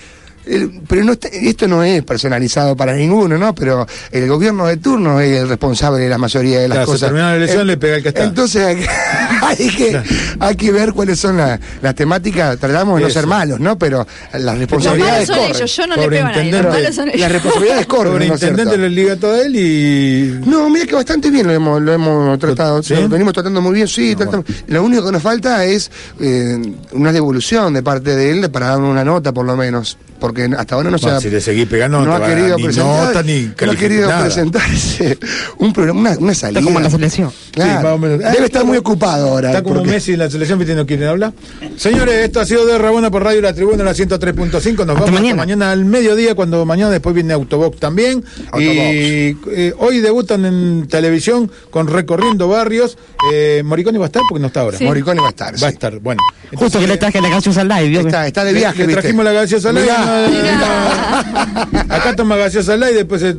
Pero no está- esto no es personalizado para ninguno, ¿no? Pero el gobierno de turno es el responsable de la mayoría de las Claro, se cosas. termina la elección, Eh, le pega el que está. Entonces hay que, hay que, hay que ver cuáles son la- las temáticas. Tratamos de no ser malos, ¿no? Pero las Los malos responsabilidades son corren. ellos, yo no le pego a nadie. Los Sobreintendente. malos son ellos. Las responsabilidades corren, ¿no es Sobreintendente cierto? le liga todo a él y. No, mira que bastante bien lo hemos, lo hemos tratado. ¿Sí? Lo venimos tratando muy bien, sí. tratamos- Lo único que nos falta es eh, una devolución de parte de él para darle una nota, por lo menos. Porque hasta ahora no se Bueno, ha, si le seguís pegando, no, no te ha querido ni presentar. nota ni no ha querido nada. presentarse un programa, una, una salida. Está como en la selección. Claro. Sí, más o menos. Debe Ah, estar muy ocupado ahora. Está como porque- Messi en la selección, ¿viste? No quieren hablar. Señores, esto ha sido de Rabona por Radio La Tribuna, la 103.5. Nos vamos mañana. hasta mañana al mediodía, cuando mañana después viene Autobox también. Autobox. Y eh, hoy debutan en televisión con Recorriendo Barrios. Eh, Moriconi va a estar porque no está ahora. Sí. Va a estar. Va a estar, bueno. Justo que le traje la gaseosa al live. Está, está de viaje, le, trajimos la gaseosa light. Mirá. Acá toma gaseosa light y después se.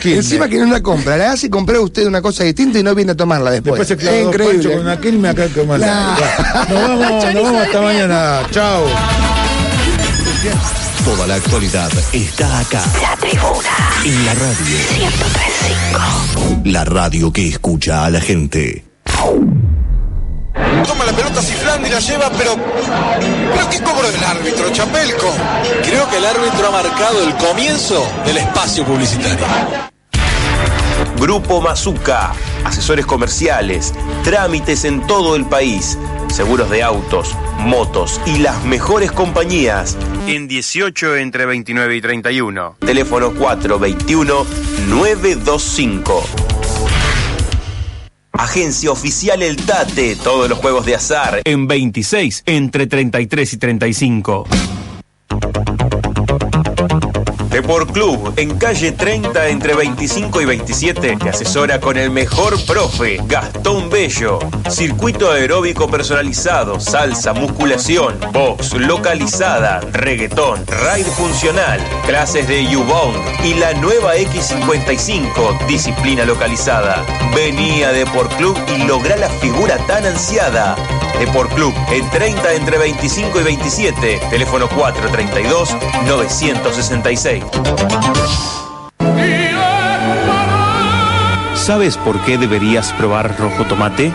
Quilmes. Encima que no la compra, la hace comprar usted una cosa distinta y no viene a tomarla después. Después se increíble. con una quilme acá como la. Nos vamos, nos vamos hasta mañana. Chao. Toda la actualidad está acá. La tribuna. En la radio. 1035. La radio que escucha a la gente. Toma la pelota cifrando y la lleva, pero. ¿Pero qué cobró el árbitro, Chapelco? Creo que el árbitro ha marcado el comienzo del espacio publicitario. Grupo Mazuca, asesores comerciales, trámites en todo el país, seguros de autos, motos y las mejores compañías. En 18 entre 29 y 31. Teléfono 421-925. Agencia oficial El Tate, todos los juegos de azar. En 26 entre 33 y 35. Deport Club, en calle 30 entre 25 y 27, te asesora con el mejor profe, Gastón Bello. Circuito aeróbico personalizado, salsa, musculación, box, localizada, reggaetón, ride funcional, clases de U-Bound y la nueva X55, disciplina localizada. Vení a Deport Club y logra la figura tan ansiada. Deport Club, en 30 entre 25 y 27, teléfono 432-966. ¿Sabes por qué deberías probar rojo tomate?